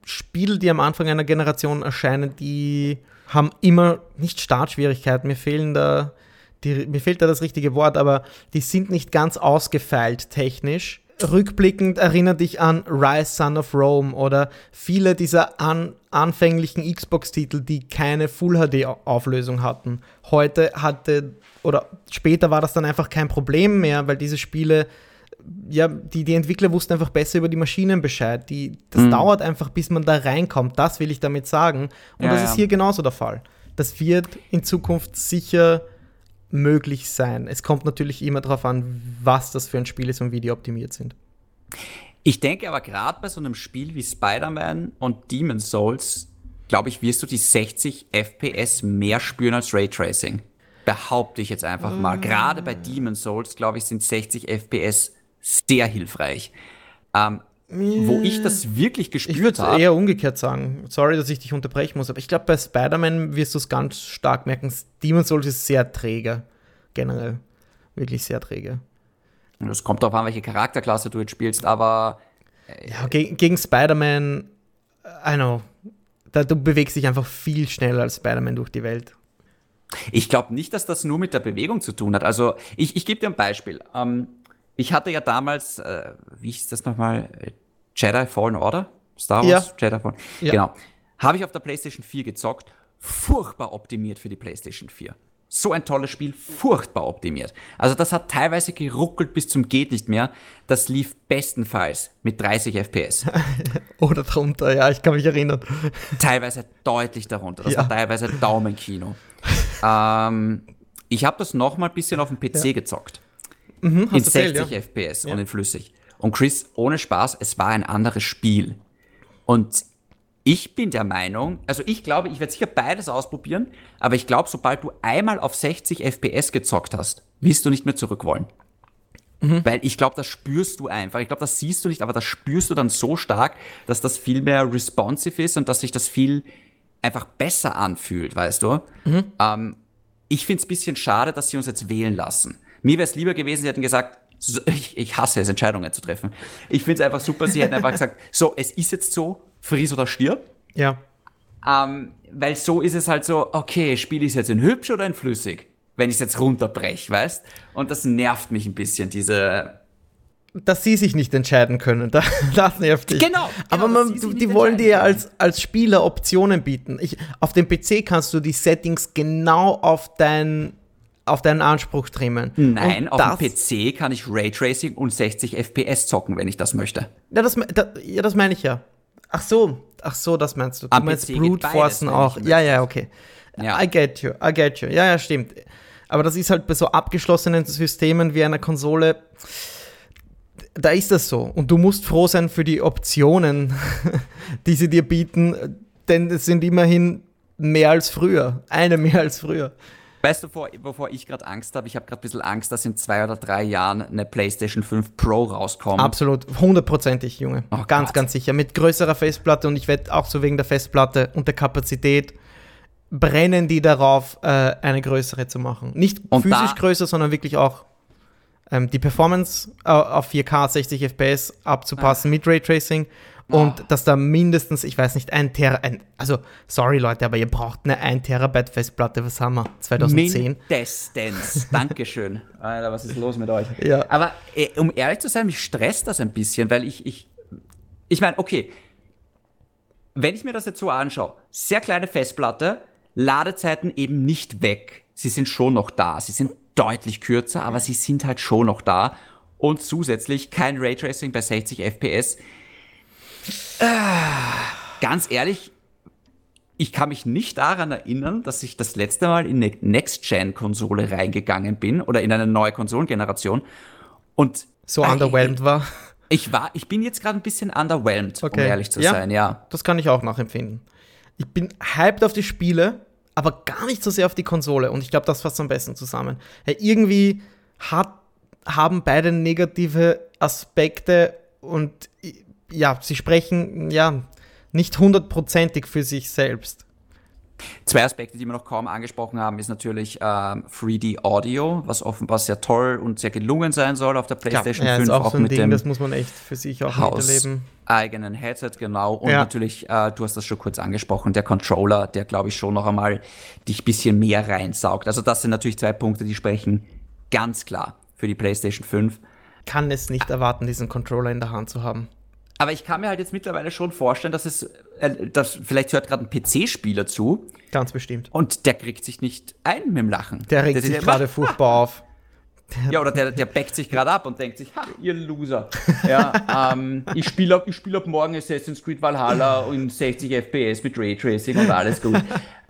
Spiele, die am Anfang einer Generation erscheinen, die haben immer nicht Startschwierigkeiten. Mir fehlen da, die, mir fehlt da das richtige Wort, aber die sind nicht ganz ausgefeilt technisch. Rückblickend erinnert dich an Rise Son of Rome oder viele dieser an, anfänglichen Xbox-Titel, die keine Full HD-Auflösung hatten. Heute hatte oder später war das dann einfach kein Problem mehr, weil diese Spiele, ja, die, die Entwickler wussten einfach besser über die Maschinen Bescheid. Die, das mhm. dauert einfach, bis man da reinkommt. Das will ich damit sagen. Und ja, das ist hier genauso der Fall. Das wird in Zukunft sicher möglich sein. Es kommt natürlich immer darauf an, was das für ein Spiel ist und wie die optimiert sind. Ich denke aber gerade bei so einem Spiel wie Spider-Man und Demon's Souls, glaube ich, wirst du die 60 FPS mehr spüren als Raytracing. Behaupte ich jetzt einfach mal. Gerade bei Demon's Souls, glaube ich, sind 60 FPS sehr hilfreich. Ähm, wo ich das wirklich gespürt habe. Ich würde eher umgekehrt sagen. Sorry, dass ich dich unterbrechen muss, aber ich glaube, bei Spider-Man wirst du es ganz stark merken. Demon's Souls ist sehr träge. Generell. Wirklich sehr träge. Es kommt darauf an, welche Charakterklasse du jetzt spielst, aber. Äh, ja, gegen, gegen Spider-Man, I know. Da, du bewegst dich einfach viel schneller als Spider-Man durch die Welt. Ich glaube nicht, dass das nur mit der Bewegung zu tun hat. Also ich, ich gebe dir ein Beispiel. Ähm, ich hatte ja damals, äh, wie hieß das nochmal? Jedi Fallen Order? Star Wars? Ja. Jedi Fallen. Ja. Genau. Habe ich auf der PlayStation 4 gezockt. Furchtbar optimiert für die PlayStation 4. So ein tolles Spiel, furchtbar optimiert. Also das hat teilweise geruckelt bis zum geht nicht mehr. Das lief bestenfalls mit 30 FPS. (laughs) Oder drunter, ja, ich kann mich erinnern. (laughs) teilweise deutlich darunter. Das Ja. war teilweise Daumenkino. ähm, ich habe das noch mal ein bisschen auf dem PC gezockt. Hm, in hast du 60 erzählt, ja. FPS und in flüssig. Und Chris, ohne Spaß, es war ein anderes Spiel. Und ich bin der Meinung, also ich glaube, ich werde sicher beides ausprobieren, aber ich glaube, sobald du einmal auf 60 FPS gezockt hast, wirst du nicht mehr zurück wollen. Mhm. Weil ich glaube, das spürst du einfach. Ich glaube, das siehst du nicht, aber das spürst du dann so stark, dass das viel mehr responsive ist und dass sich das viel einfach besser anfühlt, weißt du? Mhm. Ähm, ich finde es ein bisschen schade, dass sie uns jetzt wählen lassen. Mir wäre es lieber gewesen, sie hätten gesagt, (laughs) ich, ich hasse es, Entscheidungen zu treffen. Ich finde es einfach super, sie hätten einfach gesagt, so, es ist jetzt so, friss oder stirb. Ja. Ähm, weil so ist es halt so, okay, spiele ich es jetzt in hübsch oder in flüssig? Wenn ich es jetzt runterbreche, weißt? Und das nervt mich ein bisschen, diese. Dass sie sich nicht entscheiden können, (laughs) da, das nervt dich. Genau, genau, Aber dass man, die wollen dir ja als, als Spieler Optionen bieten. Ich, auf dem PC kannst du die Settings genau auf, dein, auf deinen Anspruch trimmen. Nein, Und auf dem PC kann ich Raytracing und 60 FPS zocken, wenn ich das möchte. Ja, das, da, ja, das meine ich ja. Ach so, ach so, das meinst du. Du Am meinst PC Brute Forcen auch. Ja, ja, okay. Ja. I get you, I get you. Ja, ja, stimmt. Aber das ist halt bei so abgeschlossenen Systemen wie einer Konsole, da ist das so. Und du musst froh sein für die Optionen, (laughs) die sie dir bieten, denn es sind immerhin mehr als früher. Eine mehr als früher. Weißt du, vor, wovor ich gerade Angst habe? Ich habe gerade ein bisschen Angst, dass in zwei oder drei Jahren eine PlayStation 5 Pro rauskommt. Absolut, hundertprozentig, Junge. Oh ganz, Gott. ganz sicher. Mit größerer Festplatte und ich wette auch so wegen der Festplatte und der Kapazität brennen die darauf, äh, eine größere zu machen. Nicht Und physisch größer, sondern wirklich auch ähm, die Performance äh, auf 4K 60 FPS abzupassen mit Raytracing. Und dass da mindestens, ich weiß nicht, ein Terabyte, also sorry Leute, aber ihr braucht eine 1 Terabyte Festplatte, was haben wir? 2010? Mindestens. Dankeschön. (laughs) Alter, was ist los mit euch? Ja. Aber äh, um ehrlich zu sein, mich stresst das ein bisschen, weil ich, ich, ich meine, okay, wenn ich mir das jetzt so anschaue, sehr kleine Festplatte, Ladezeiten eben nicht weg. Sie sind schon noch da. Sie sind deutlich kürzer, aber sie sind halt schon noch da. Und zusätzlich kein Raytracing bei 60 FPS. Ganz ehrlich, ich kann mich nicht daran erinnern, dass ich das letzte Mal in eine Next-Gen-Konsole reingegangen bin oder in eine neue Konsolengeneration. Und So äh, underwhelmed war. Ich war, ich bin jetzt gerade ein bisschen underwhelmed, um Okay. ehrlich zu Ja. sein, ja. Das kann ich auch nachempfinden. Ich bin hyped auf die Spiele, aber gar nicht so sehr auf die Konsole. Und ich glaube, das fasst am besten zusammen. Ja, irgendwie hat, haben beide negative Aspekte und ja, sie sprechen ja nicht hundertprozentig für sich selbst. Zwei Aspekte, die wir noch kaum angesprochen haben, ist natürlich ähm, 3D Audio, was offenbar sehr toll und sehr gelungen sein soll auf der PlayStation ja, 5, ist auch auch so ein mit Ding, dem das muss man echt für sich auch miterleben. eigenen Headset, genau. Und Ja. natürlich, äh, du hast das schon kurz angesprochen, der Controller, der glaube ich schon noch einmal dich ein bisschen mehr reinsaugt. Also das sind natürlich zwei Punkte, die sprechen ganz klar für die PlayStation 5. Kann es nicht erwarten, diesen Controller in der Hand zu haben. Aber ich kann mir halt jetzt mittlerweile schon vorstellen, dass es, äh, dass vielleicht hört gerade ein PC-Spieler zu Ganz bestimmt. und der kriegt sich nicht ein mit dem Lachen. Der regt sieht sich gerade furchtbar auf. (laughs) Ja, oder der, der backt sich gerade ab und denkt sich, ha, ihr Loser. (laughs) Ja, ähm, ich spiele ab, ich spiel ab morgen Assassin's Creed Valhalla in 60 FPS mit Raytracing und alles gut.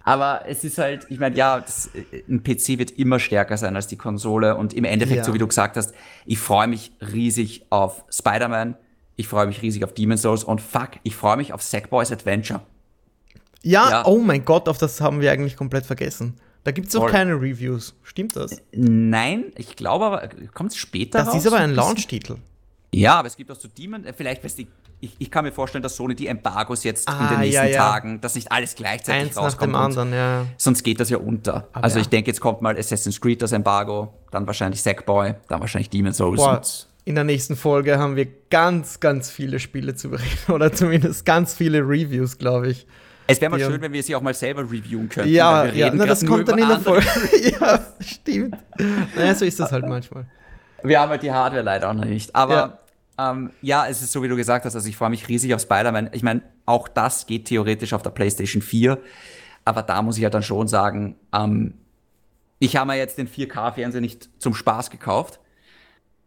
Aber es ist halt, ich meine, ja, das, äh, ein PC wird immer stärker sein als die Konsole und im Endeffekt, Ja. so wie du gesagt hast, ich freue mich riesig auf Spider-Man, ich freue mich riesig auf Demon's Souls und fuck, ich freue mich auf Sackboys Adventure. Ja, Ja. oh mein Gott, auf das haben wir eigentlich komplett vergessen. Da gibt es auch keine Reviews. Stimmt das? Nein, ich glaube aber, kommt es später Das raus? ist aber ein? Launch-Titel. Ja, aber es gibt auch so Demon, äh, vielleicht, weißt du, ich, ich kann mir vorstellen, dass Sony die Embargos jetzt in Ah, den nächsten ja, ja. Tagen, dass nicht alles gleichzeitig Eins nach rauskommt. dem und anderen, ja. Sonst geht das ja unter. also ja. ich denke, jetzt kommt mal Assassin's Creed das Embargo, dann wahrscheinlich Sackboy, dann wahrscheinlich Demon's Souls. In der nächsten Folge haben wir ganz, ganz viele Spiele zu berichten. (laughs) Oder zumindest ganz viele Reviews, glaube ich. Es wäre mal schön, wenn wir sie auch mal selber reviewen könnten. Ja, ja na, das kommt dann in der. Folge. (laughs) ja, stimmt. Naja, so ist das halt manchmal. Wir haben halt die Hardware leider auch noch nicht. Aber ja. Ähm, ja, es ist so, wie du gesagt hast, also ich freue mich riesig auf Spider-Man. Ich meine, auch das geht theoretisch auf der PlayStation 4. Aber da muss ich halt dann schon sagen, ähm, ich habe mir jetzt den 4K-Fernseher nicht zum Spaß gekauft.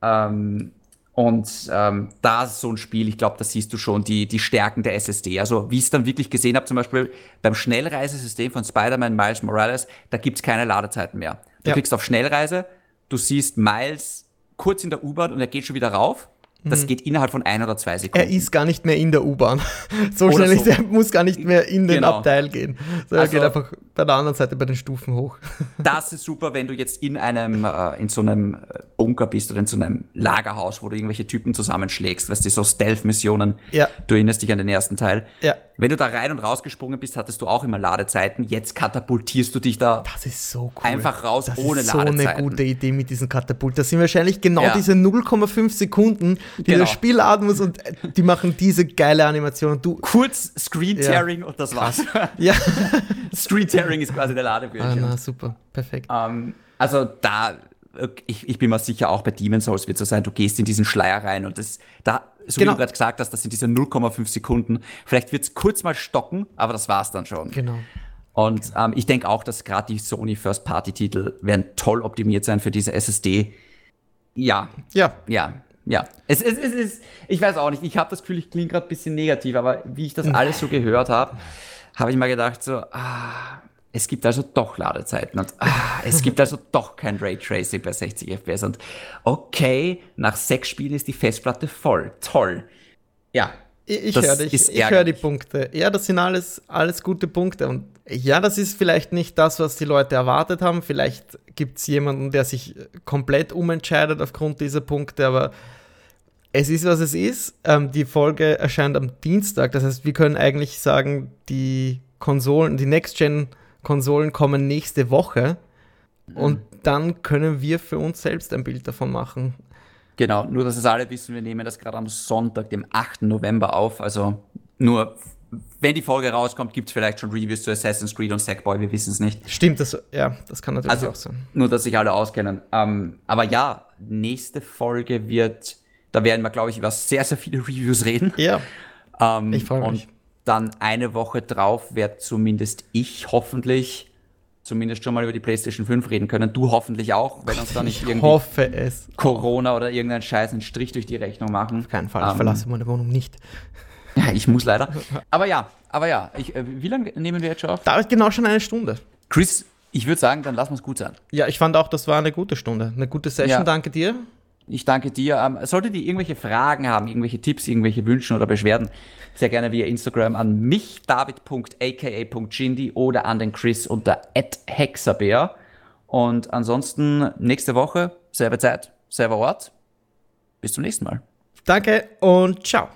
Ähm, und ähm, da ist so ein Spiel, ich glaube, da siehst du schon die, die Stärken der SSD. Also wie ich es dann wirklich gesehen habe, zum Beispiel beim Schnellreisesystem von Spider-Man Miles Morales, da gibt's keine Ladezeiten mehr. Du ja. klickst auf Schnellreise, du siehst Miles kurz in der U-Bahn und er geht schon wieder rauf. Das mhm. geht innerhalb von ein oder zwei Sekunden. Er ist gar nicht mehr in der U-Bahn. (laughs) So schnell so. ist er, muss gar nicht mehr in den genau. Abteil gehen. So, er also, geht einfach bei der anderen Seite bei den Stufen hoch. (laughs) Das ist super, wenn du jetzt in einem, äh, in so einem äh, Bunker bist oder in so einem Lagerhaus, wo du irgendwelche Typen zusammenschlägst, weißt du, so Stealth-Missionen. Ja. Du erinnerst dich an den ersten Teil. Ja. Wenn du da rein und rausgesprungen bist, hattest du auch immer Ladezeiten. Jetzt katapultierst du dich da das ist so cool. einfach raus das ohne ist so Ladezeiten. so eine gute Idee mit diesem Katapult. Das sind wahrscheinlich genau ja. diese 0,5 Sekunden, die genau. das Spiel laden muss und die machen diese geile Animation. Du Kurz Screen-Tearing ja. und das war's. (laughs) ja. Screen-Tearing ist quasi der Ladebildschirm. Ah, na, super. Perfekt. Um, ähm, also da ich, ich, bin mir sicher, auch bei Demon's Souls wird es so sein, du gehst in diesen Schleier rein und das, da, so genau. wie du gerade gesagt hast, das sind diese 0,5 Sekunden. Vielleicht wird es kurz mal stocken, aber das war's dann schon. Genau. Und ähm, ich denke auch, dass gerade die Sony First-Party-Titel werden toll optimiert sein für diese SSD. Ja. Ja. Ja. Ja. Es, es, es ist, ich weiß auch nicht, ich habe das Gefühl, ich klinge gerade ein bisschen negativ, aber wie ich das alles so (laughs) gehört habe, habe ich mal gedacht, so, ah, es gibt also doch Ladezeiten und ah, es gibt also (laughs) doch kein Raytracing bei 60 FPS und okay, nach sechs Spielen ist die Festplatte voll. Toll. Ja. Ich, ich höre dich, ich höre die Punkte. Ja, das sind alles, alles gute Punkte und ja, das ist vielleicht nicht das, was die Leute erwartet haben. Vielleicht gibt es jemanden, der sich komplett umentscheidet aufgrund dieser Punkte, aber es ist, was es ist. Ähm, die Folge erscheint am Dienstag. Das heißt, wir können eigentlich sagen, die Konsolen, die Next-Gen- Konsolen kommen nächste Woche und dann können wir für uns selbst ein Bild davon machen. Genau, nur dass es alle wissen, wir nehmen das gerade am Sonntag, dem 8. November auf. Also nur, wenn die Folge rauskommt, gibt es vielleicht schon Reviews zu Assassin's Creed und Sackboy, wir wissen es nicht. Stimmt, das, ja, das kann natürlich also, auch sein. Nur, dass sich alle auskennen. Ähm, aber ja, nächste Folge wird, da werden wir, glaube ich, über sehr, sehr viele Reviews reden. Ja. Ähm, ich freue mich dann eine Woche drauf werde zumindest ich hoffentlich zumindest schon mal über die PlayStation 5 reden können. Du hoffentlich auch, wenn uns da nicht ich irgendwie es. Corona oder irgendein Scheiß einen Strich durch die Rechnung machen. Auf keinen Fall, ich ähm, verlasse meine Wohnung nicht. (laughs) Ja, ich muss leider. Aber ja, aber ja, ich, äh, wie lange nehmen wir jetzt schon auf? Da ist genau schon eine Stunde. Chris, ich würde sagen, dann lass uns gut sein. Ja, ich fand auch, das war eine gute Stunde. Eine gute Session, ja. danke dir. Ich danke dir. Ähm, solltet ihr irgendwelche Fragen haben, irgendwelche Tipps, irgendwelche Wünsche oder Beschwerden, sehr gerne via Instagram an mich, david.aka.jindy oder an den Chris unter hexabeer. Und ansonsten nächste Woche, selbe Zeit, selber Ort. Bis zum nächsten Mal. Danke und ciao.